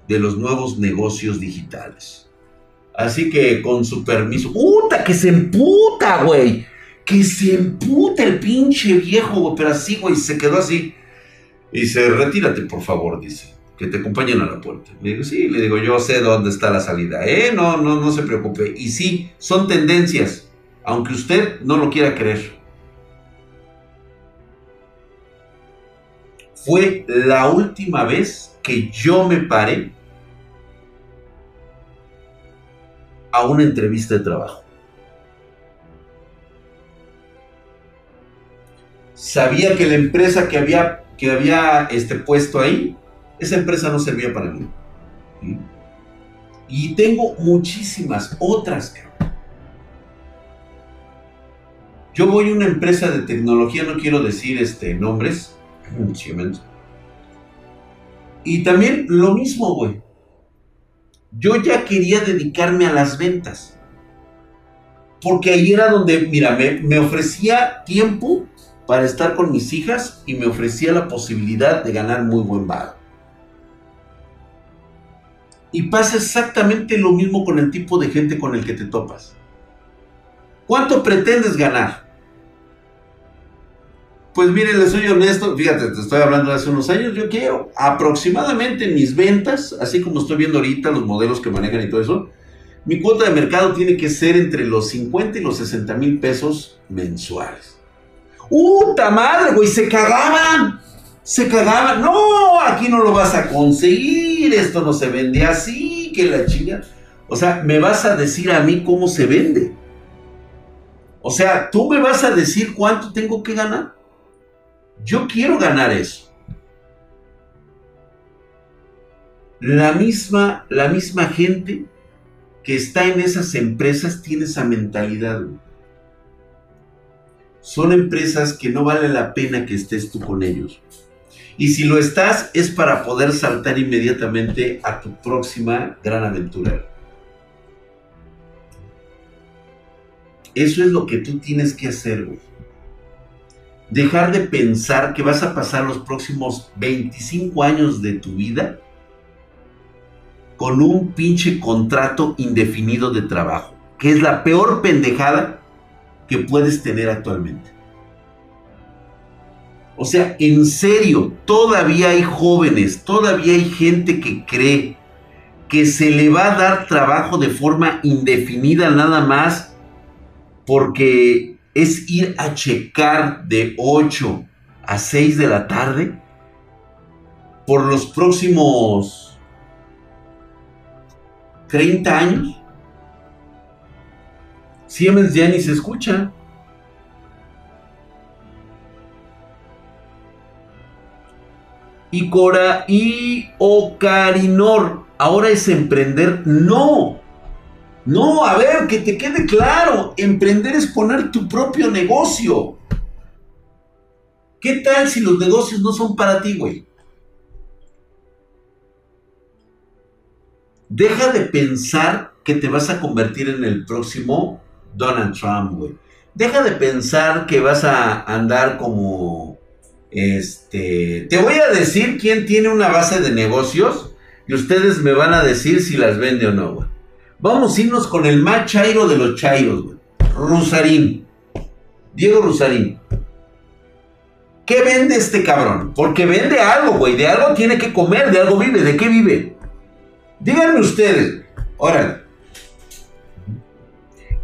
de los nuevos negocios digitales. Así que con su permiso. ¡Puta! Que se emputa, güey. Que se emputa el pinche viejo, güey. Pero así, güey. Se quedó así. Y dice, retírate, por favor, dice que te acompañen a la puerta. Le digo, sí, le digo, yo sé dónde está la salida. Eh, no, no, no se preocupe. Y sí, son tendencias, aunque usted no lo quiera creer. fue la última vez que yo me paré a una entrevista de trabajo. Sabía que la empresa que había, que había este, puesto ahí, esa empresa no servía para mí. Y tengo muchísimas otras. Yo voy a una empresa de tecnología, no quiero decir este, nombres. Y también lo mismo, güey. Yo ya quería dedicarme a las ventas. Porque ahí era donde, mira, me, ofrecía tiempo para estar con mis hijas y me ofrecía la posibilidad de ganar muy buen bar. Y pasa exactamente lo mismo con el tipo de gente con el que te topas. ¿Cuánto pretendes ganar? Pues miren, les soy honesto, fíjate, te estoy hablando de hace unos años, yo quiero aproximadamente mis ventas, así como estoy viendo ahorita los modelos que manejan y todo eso, mi cuota de mercado tiene que ser entre los 50 y los 60 mil pesos mensuales. ¡Uta madre, güey! Se cagaban. Se cagaban. No, aquí no lo vas a conseguir. Esto no se vende así. Que la chinga. O sea, me vas a decir a mí cómo se vende. O sea, tú me vas a decir cuánto tengo que ganar. Yo quiero ganar eso. La misma, la misma gente que está en esas empresas tiene esa mentalidad. Son empresas que no vale la pena que estés tú con ellos. Y si lo estás es para poder saltar inmediatamente a tu próxima gran aventura. Eso es lo que tú tienes que hacer, güey dejar de pensar que vas a pasar los próximos 25 años de tu vida con un pinche contrato indefinido de trabajo, que es la peor pendejada que puedes tener actualmente. O sea, en serio, todavía hay jóvenes, todavía hay gente que cree que se le va a dar trabajo de forma indefinida nada más porque es ir a checar de 8 a 6 de la tarde por los próximos 30 años. Siemens ya ni se escucha. Y Cora y Ocarinor, ahora es emprender. No, no, a ver, que te quede claro, emprender es poner tu propio negocio. ¿Qué tal si los negocios no son para ti, güey? Deja de pensar que te vas a convertir en el próximo Donald Trump, güey. Deja de pensar que vas a andar como este, te voy a decir quién tiene una base de negocios y ustedes me van a decir si las vende o no, güey. Vamos a irnos con el más chairo de los chairos. Rusarín. Diego Rusarín. ¿Qué vende este cabrón? Porque vende algo, güey. De algo tiene que comer, de algo vive. ¿De qué vive? Díganme ustedes. Órale.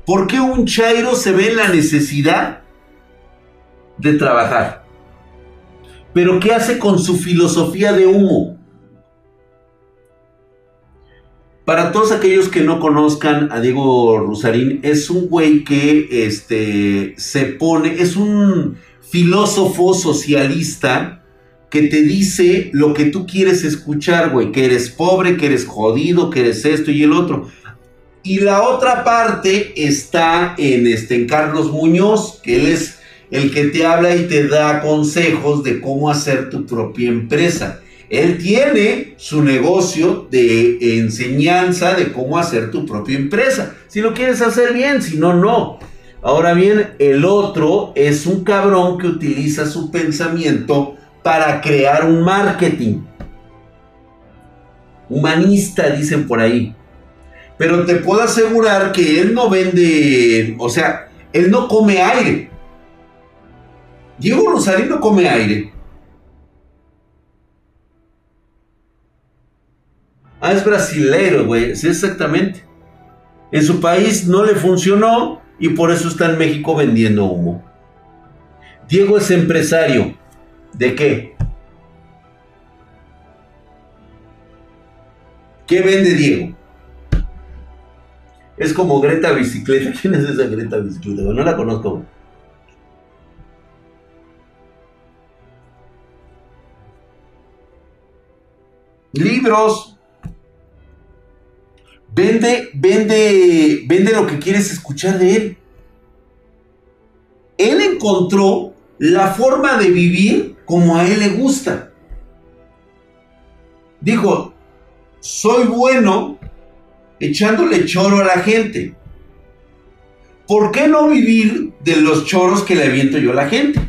¿Por qué un chairo se ve en la necesidad de trabajar? Pero ¿qué hace con su filosofía de humo? Para todos aquellos que no conozcan a Diego Rusarín, es un güey que este, se pone, es un filósofo socialista que te dice lo que tú quieres escuchar, güey, que eres pobre, que eres jodido, que eres esto y el otro. Y la otra parte está en, este, en Carlos Muñoz, que él es el que te habla y te da consejos de cómo hacer tu propia empresa. Él tiene su negocio de enseñanza de cómo hacer tu propia empresa. Si lo quieres hacer bien, si no, no. Ahora bien, el otro es un cabrón que utiliza su pensamiento para crear un marketing. Humanista, dicen por ahí. Pero te puedo asegurar que él no vende, o sea, él no come aire. Diego Rosario no come aire. Ah, es brasileiro, güey. Sí, exactamente. En su país no le funcionó y por eso está en México vendiendo humo. Diego es empresario. ¿De qué? ¿Qué vende Diego? Es como Greta Bicicleta. ¿Quién es esa Greta Bicicleta? No la conozco. Libros. Vende, vende, vende lo que quieres escuchar de él. Él encontró la forma de vivir como a él le gusta. Dijo, soy bueno echándole choro a la gente. ¿Por qué no vivir de los choros que le aviento yo a la gente?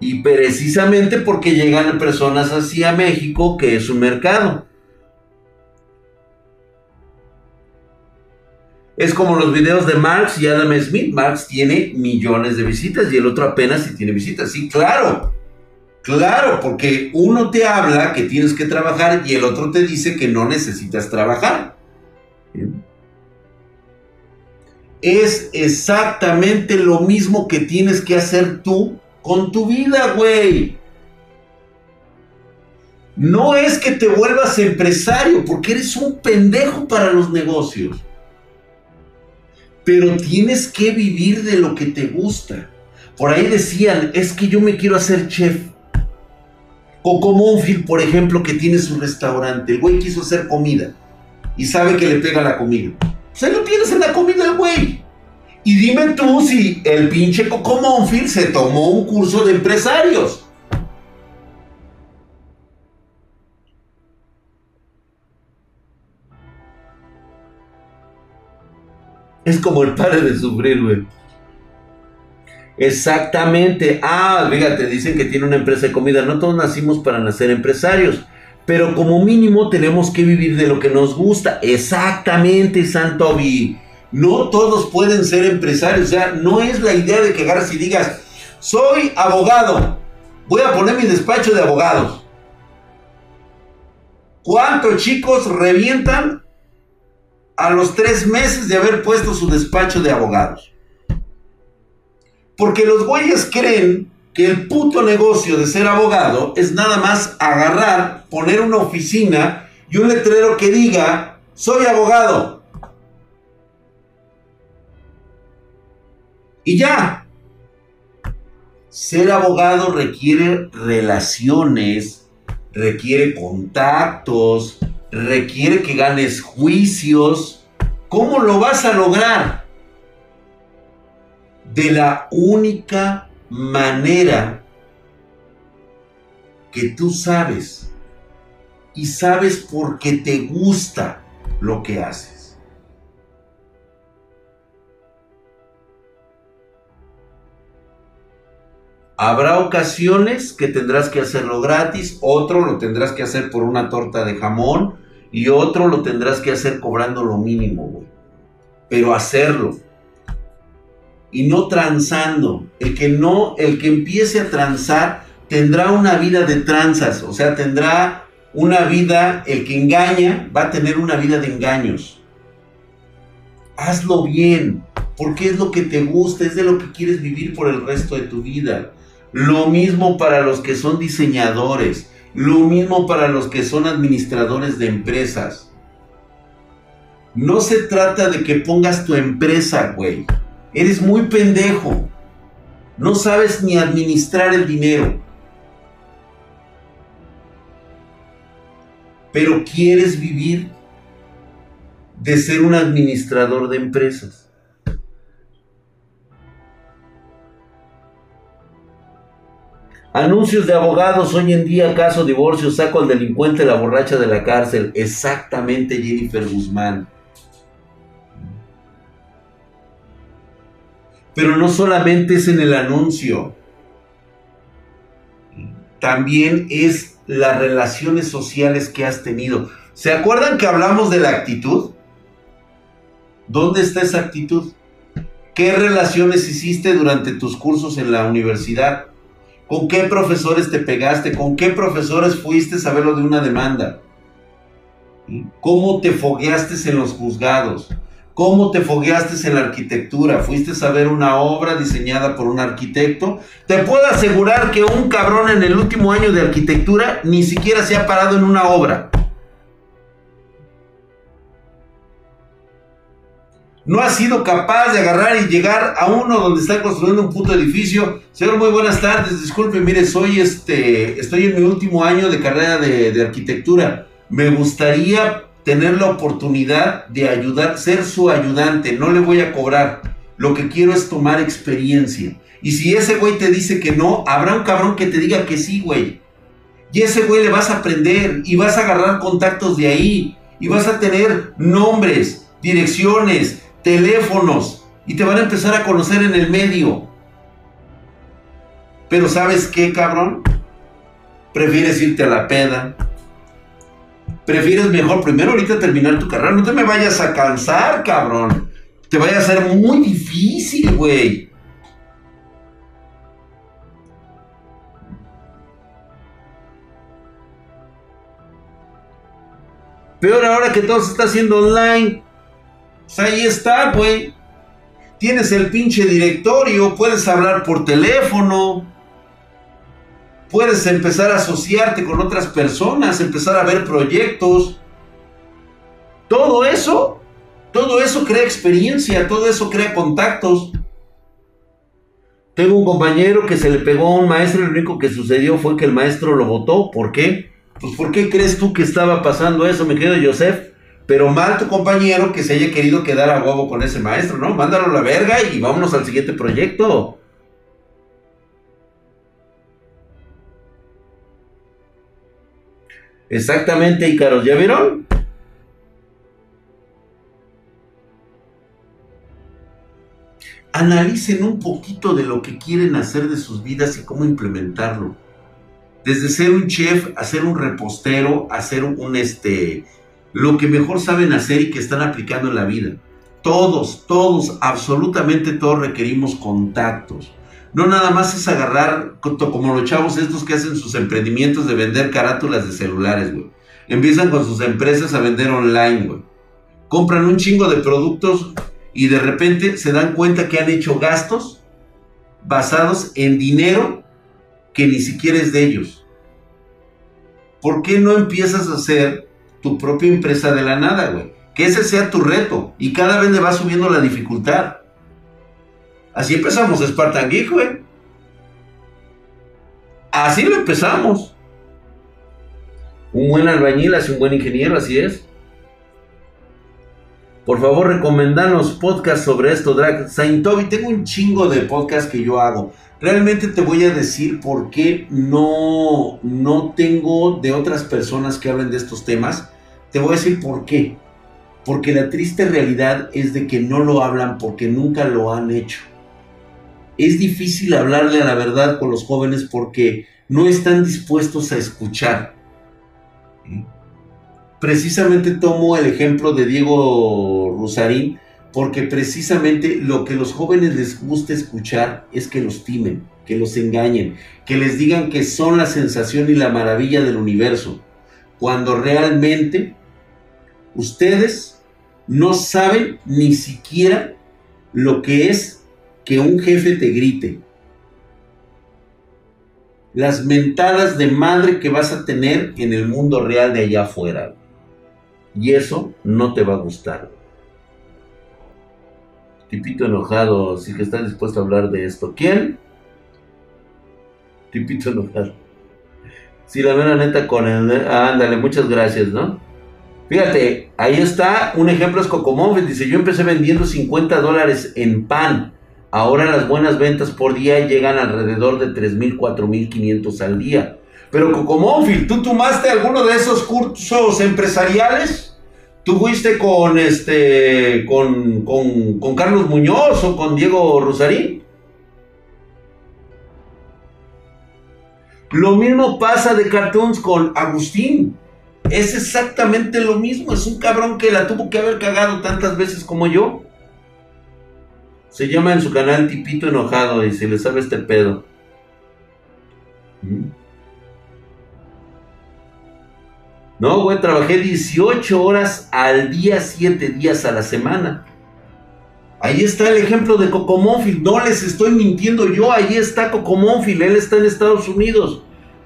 Y precisamente porque llegan personas así a México, que es un mercado. Es como los videos de Marx y Adam Smith. Marx tiene millones de visitas y el otro apenas si tiene visitas. Sí, claro. Claro, porque uno te habla que tienes que trabajar y el otro te dice que no necesitas trabajar. Es exactamente lo mismo que tienes que hacer tú con tu vida, güey. No es que te vuelvas empresario, porque eres un pendejo para los negocios. Pero tienes que vivir de lo que te gusta. Por ahí decían, es que yo me quiero hacer chef. Coco Monfield, por ejemplo, que tiene su restaurante. El güey quiso hacer comida y sabe que le pega la comida. Ahí lo tienes en la comida el güey. Y dime tú si el pinche Coco Monfield se tomó un curso de empresarios. Es como el padre de sufrir, güey. Exactamente. Ah, fíjate, dicen que tiene una empresa de comida. No todos nacimos para nacer empresarios. Pero como mínimo tenemos que vivir de lo que nos gusta. Exactamente, Santobi. No todos pueden ser empresarios. O sea, no es la idea de que agarras y digas, soy abogado. Voy a poner mi despacho de abogados. ¿Cuántos chicos revientan a los tres meses de haber puesto su despacho de abogados? Porque los güeyes creen que el puto negocio de ser abogado es nada más agarrar, poner una oficina y un letrero que diga, soy abogado. Y ya. Ser abogado requiere relaciones, requiere contactos, requiere que ganes juicios. ¿Cómo lo vas a lograr? de la única manera que tú sabes y sabes porque te gusta lo que haces. Habrá ocasiones que tendrás que hacerlo gratis, otro lo tendrás que hacer por una torta de jamón y otro lo tendrás que hacer cobrando lo mínimo, güey. Pero hacerlo y no transando. El que no, el que empiece a transar tendrá una vida de tranzas, o sea, tendrá una vida, el que engaña va a tener una vida de engaños. Hazlo bien, porque es lo que te gusta, es de lo que quieres vivir por el resto de tu vida. Lo mismo para los que son diseñadores, lo mismo para los que son administradores de empresas. No se trata de que pongas tu empresa, güey. Eres muy pendejo. No sabes ni administrar el dinero. Pero quieres vivir de ser un administrador de empresas. Anuncios de abogados hoy en día, caso divorcio, saco al delincuente, la borracha de la cárcel. Exactamente Jennifer Guzmán. Pero no solamente es en el anuncio, también es las relaciones sociales que has tenido. ¿Se acuerdan que hablamos de la actitud? ¿Dónde está esa actitud? ¿Qué relaciones hiciste durante tus cursos en la universidad? ¿Con qué profesores te pegaste? ¿Con qué profesores fuiste a ver lo de una demanda? ¿Cómo te fogueaste en los juzgados? ¿Cómo te fogueaste en la arquitectura? ¿Fuiste a ver una obra diseñada por un arquitecto? Te puedo asegurar que un cabrón en el último año de arquitectura ni siquiera se ha parado en una obra. No ha sido capaz de agarrar y llegar a uno donde está construyendo un puto edificio. Señor, muy buenas tardes. Disculpe, mire, soy este, estoy en mi último año de carrera de, de arquitectura. Me gustaría tener la oportunidad de ayudar, ser su ayudante. No le voy a cobrar. Lo que quiero es tomar experiencia. Y si ese güey te dice que no, habrá un cabrón que te diga que sí, güey. Y ese güey le vas a aprender y vas a agarrar contactos de ahí. Y vas a tener nombres, direcciones, teléfonos y te van a empezar a conocer en el medio. Pero ¿sabes qué, cabrón? Prefieres irte a la peda. Prefieres mejor primero ahorita terminar tu carrera. No te me vayas a cansar, cabrón. Te vaya a ser muy difícil, güey. Peor ahora que todo se está haciendo online. Pues ahí está, güey. Tienes el pinche directorio, puedes hablar por teléfono, puedes empezar a asociarte con otras personas, empezar a ver proyectos. Todo eso, todo eso crea experiencia, todo eso crea contactos. Tengo un compañero que se le pegó a un maestro y lo único que sucedió fue que el maestro lo votó. ¿Por qué? Pues ¿por qué crees tú que estaba pasando eso, me quedo Joseph? Pero mal tu compañero que se haya querido quedar a huevo con ese maestro, ¿no? Mándalo a la verga y vámonos al siguiente proyecto. Exactamente, Icaros, ¿ya vieron? Analicen un poquito de lo que quieren hacer de sus vidas y cómo implementarlo. Desde ser un chef, a ser un repostero, a ser un, este, lo que mejor saben hacer y que están aplicando en la vida. Todos, todos, absolutamente todos requerimos contactos. No nada más es agarrar, como los chavos estos que hacen sus emprendimientos de vender carátulas de celulares, güey. Empiezan con sus empresas a vender online, güey. Compran un chingo de productos y de repente se dan cuenta que han hecho gastos basados en dinero que ni siquiera es de ellos. ¿Por qué no empiezas a hacer tu propia empresa de la nada, güey. Que ese sea tu reto y cada vez le va subiendo la dificultad. Así empezamos Spartan Geek, güey. Así lo empezamos. Un buen albañil hace un buen ingeniero, así es. Por favor, recomendanos podcast sobre esto, Drag. Saint Toby, tengo un chingo de podcast que yo hago. Realmente te voy a decir por qué no, no tengo de otras personas que hablen de estos temas. Te voy a decir por qué. Porque la triste realidad es de que no lo hablan porque nunca lo han hecho. Es difícil hablarle a la verdad con los jóvenes porque no están dispuestos a escuchar. Precisamente tomo el ejemplo de Diego Rosarín porque precisamente lo que los jóvenes les gusta escuchar es que los timen, que los engañen, que les digan que son la sensación y la maravilla del universo, cuando realmente ustedes no saben ni siquiera lo que es que un jefe te grite. Las mentadas de madre que vas a tener en el mundo real de allá afuera. Y eso no te va a gustar tipito enojado, sí que está dispuesto a hablar de esto. ¿Quién? Tipito enojado. Sí, la mera neta con el... ándale, muchas gracias, ¿no? Fíjate, ahí está, un ejemplo es Cocomóvil, dice, yo empecé vendiendo 50 dólares en pan, ahora las buenas ventas por día llegan alrededor de 3.000, 4.500 al día. Pero Cocomóvil, ¿tú tomaste alguno de esos cursos empresariales? ¿Tú fuiste con este con, con, Carlos Muñoz o con Diego Rosarín? Lo mismo pasa de cartoons con Agustín. Es exactamente lo mismo. Es un cabrón que la tuvo que haber cagado tantas veces como yo. Se llama en su canal Tipito Enojado y se le sabe este pedo. ¿Mm? No, güey, trabajé 18 horas al día, 7 días a la semana. Ahí está el ejemplo de Cocomónfil. No les estoy mintiendo yo. Ahí está Cocomónfil. Él está en Estados Unidos.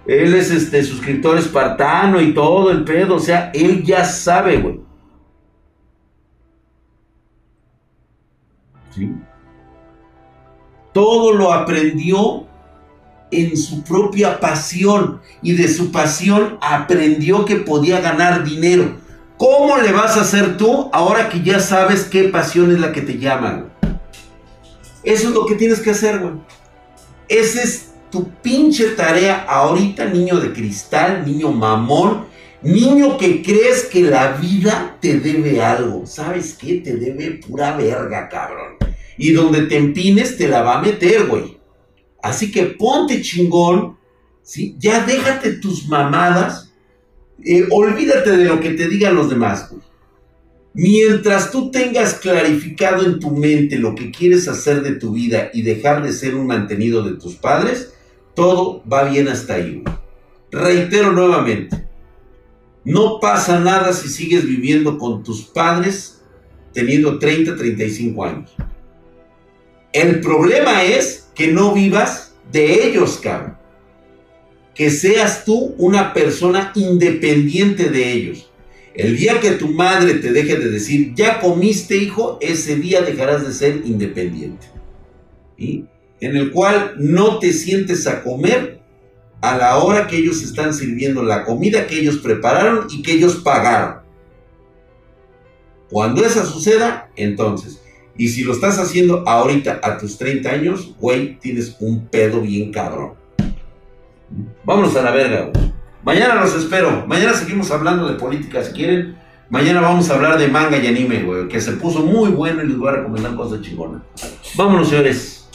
Él es este suscriptor espartano y todo el pedo. O sea, él ya sabe, güey. ¿sí? Todo lo aprendió en su propia pasión y de su pasión aprendió que podía ganar dinero. ¿Cómo le vas a hacer tú ahora que ya sabes qué pasión es la que te llama? Eso es lo que tienes que hacer, güey. Esa es tu pinche tarea ahorita, niño de cristal, niño mamón, niño que crees que la vida te debe algo. ¿Sabes qué? Te debe pura verga, cabrón. Y donde te empines te la va a meter, güey. Así que ponte chingón, ¿sí? Ya déjate tus mamadas. Eh, olvídate de lo que te digan los demás, güey. Mientras tú tengas clarificado en tu mente lo que quieres hacer de tu vida y dejar de ser un mantenido de tus padres, todo va bien hasta ahí. Reitero nuevamente, no pasa nada si sigues viviendo con tus padres teniendo 30, 35 años. El problema es que no vivas de ellos, cabrón. Que seas tú una persona independiente de ellos. El día que tu madre te deje de decir, ya comiste hijo, ese día dejarás de ser independiente. ¿Y? En el cual no te sientes a comer a la hora que ellos están sirviendo la comida que ellos prepararon y que ellos pagaron. Cuando eso suceda, entonces, y si lo estás haciendo ahorita a tus 30 años, güey, tienes un pedo bien cabrón. Vámonos a la verga, güey. Mañana los espero. Mañana seguimos hablando de política si quieren. Mañana vamos a hablar de manga y anime, güey, que se puso muy bueno y les voy a recomendar cosas chingonas. Vámonos, señores.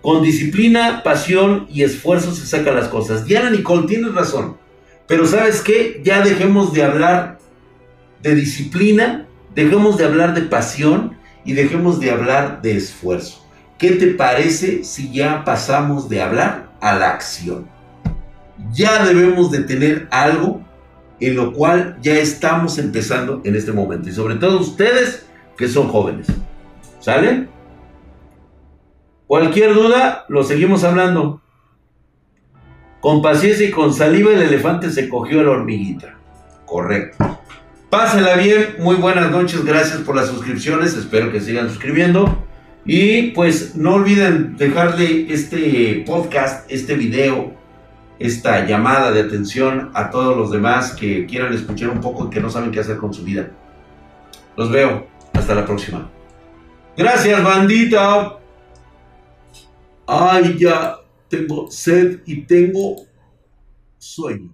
Con disciplina, pasión y esfuerzo se sacan las cosas. Diana Nicole, tienes razón. Pero ¿sabes qué? Ya dejemos de hablar de disciplina, dejemos de hablar de pasión y dejemos de hablar de esfuerzo. ¿Qué te parece si ya pasamos de hablar a la acción? ya debemos de tener algo en lo cual ya estamos empezando en este momento. Y sobre todo ustedes que son jóvenes. ¿Sale? Cualquier duda, lo seguimos hablando. Con paciencia y con saliva el elefante se cogió a la hormiguita. Correcto. Pásela bien, muy buenas noches, gracias por las suscripciones, espero que sigan suscribiendo. Y pues no olviden dejarle este podcast, este video, esta llamada de atención a todos los demás que quieran escuchar un poco y que no saben qué hacer con su vida. Los veo. Hasta la próxima. Gracias, bandita. Ay, ya tengo sed y tengo sueño.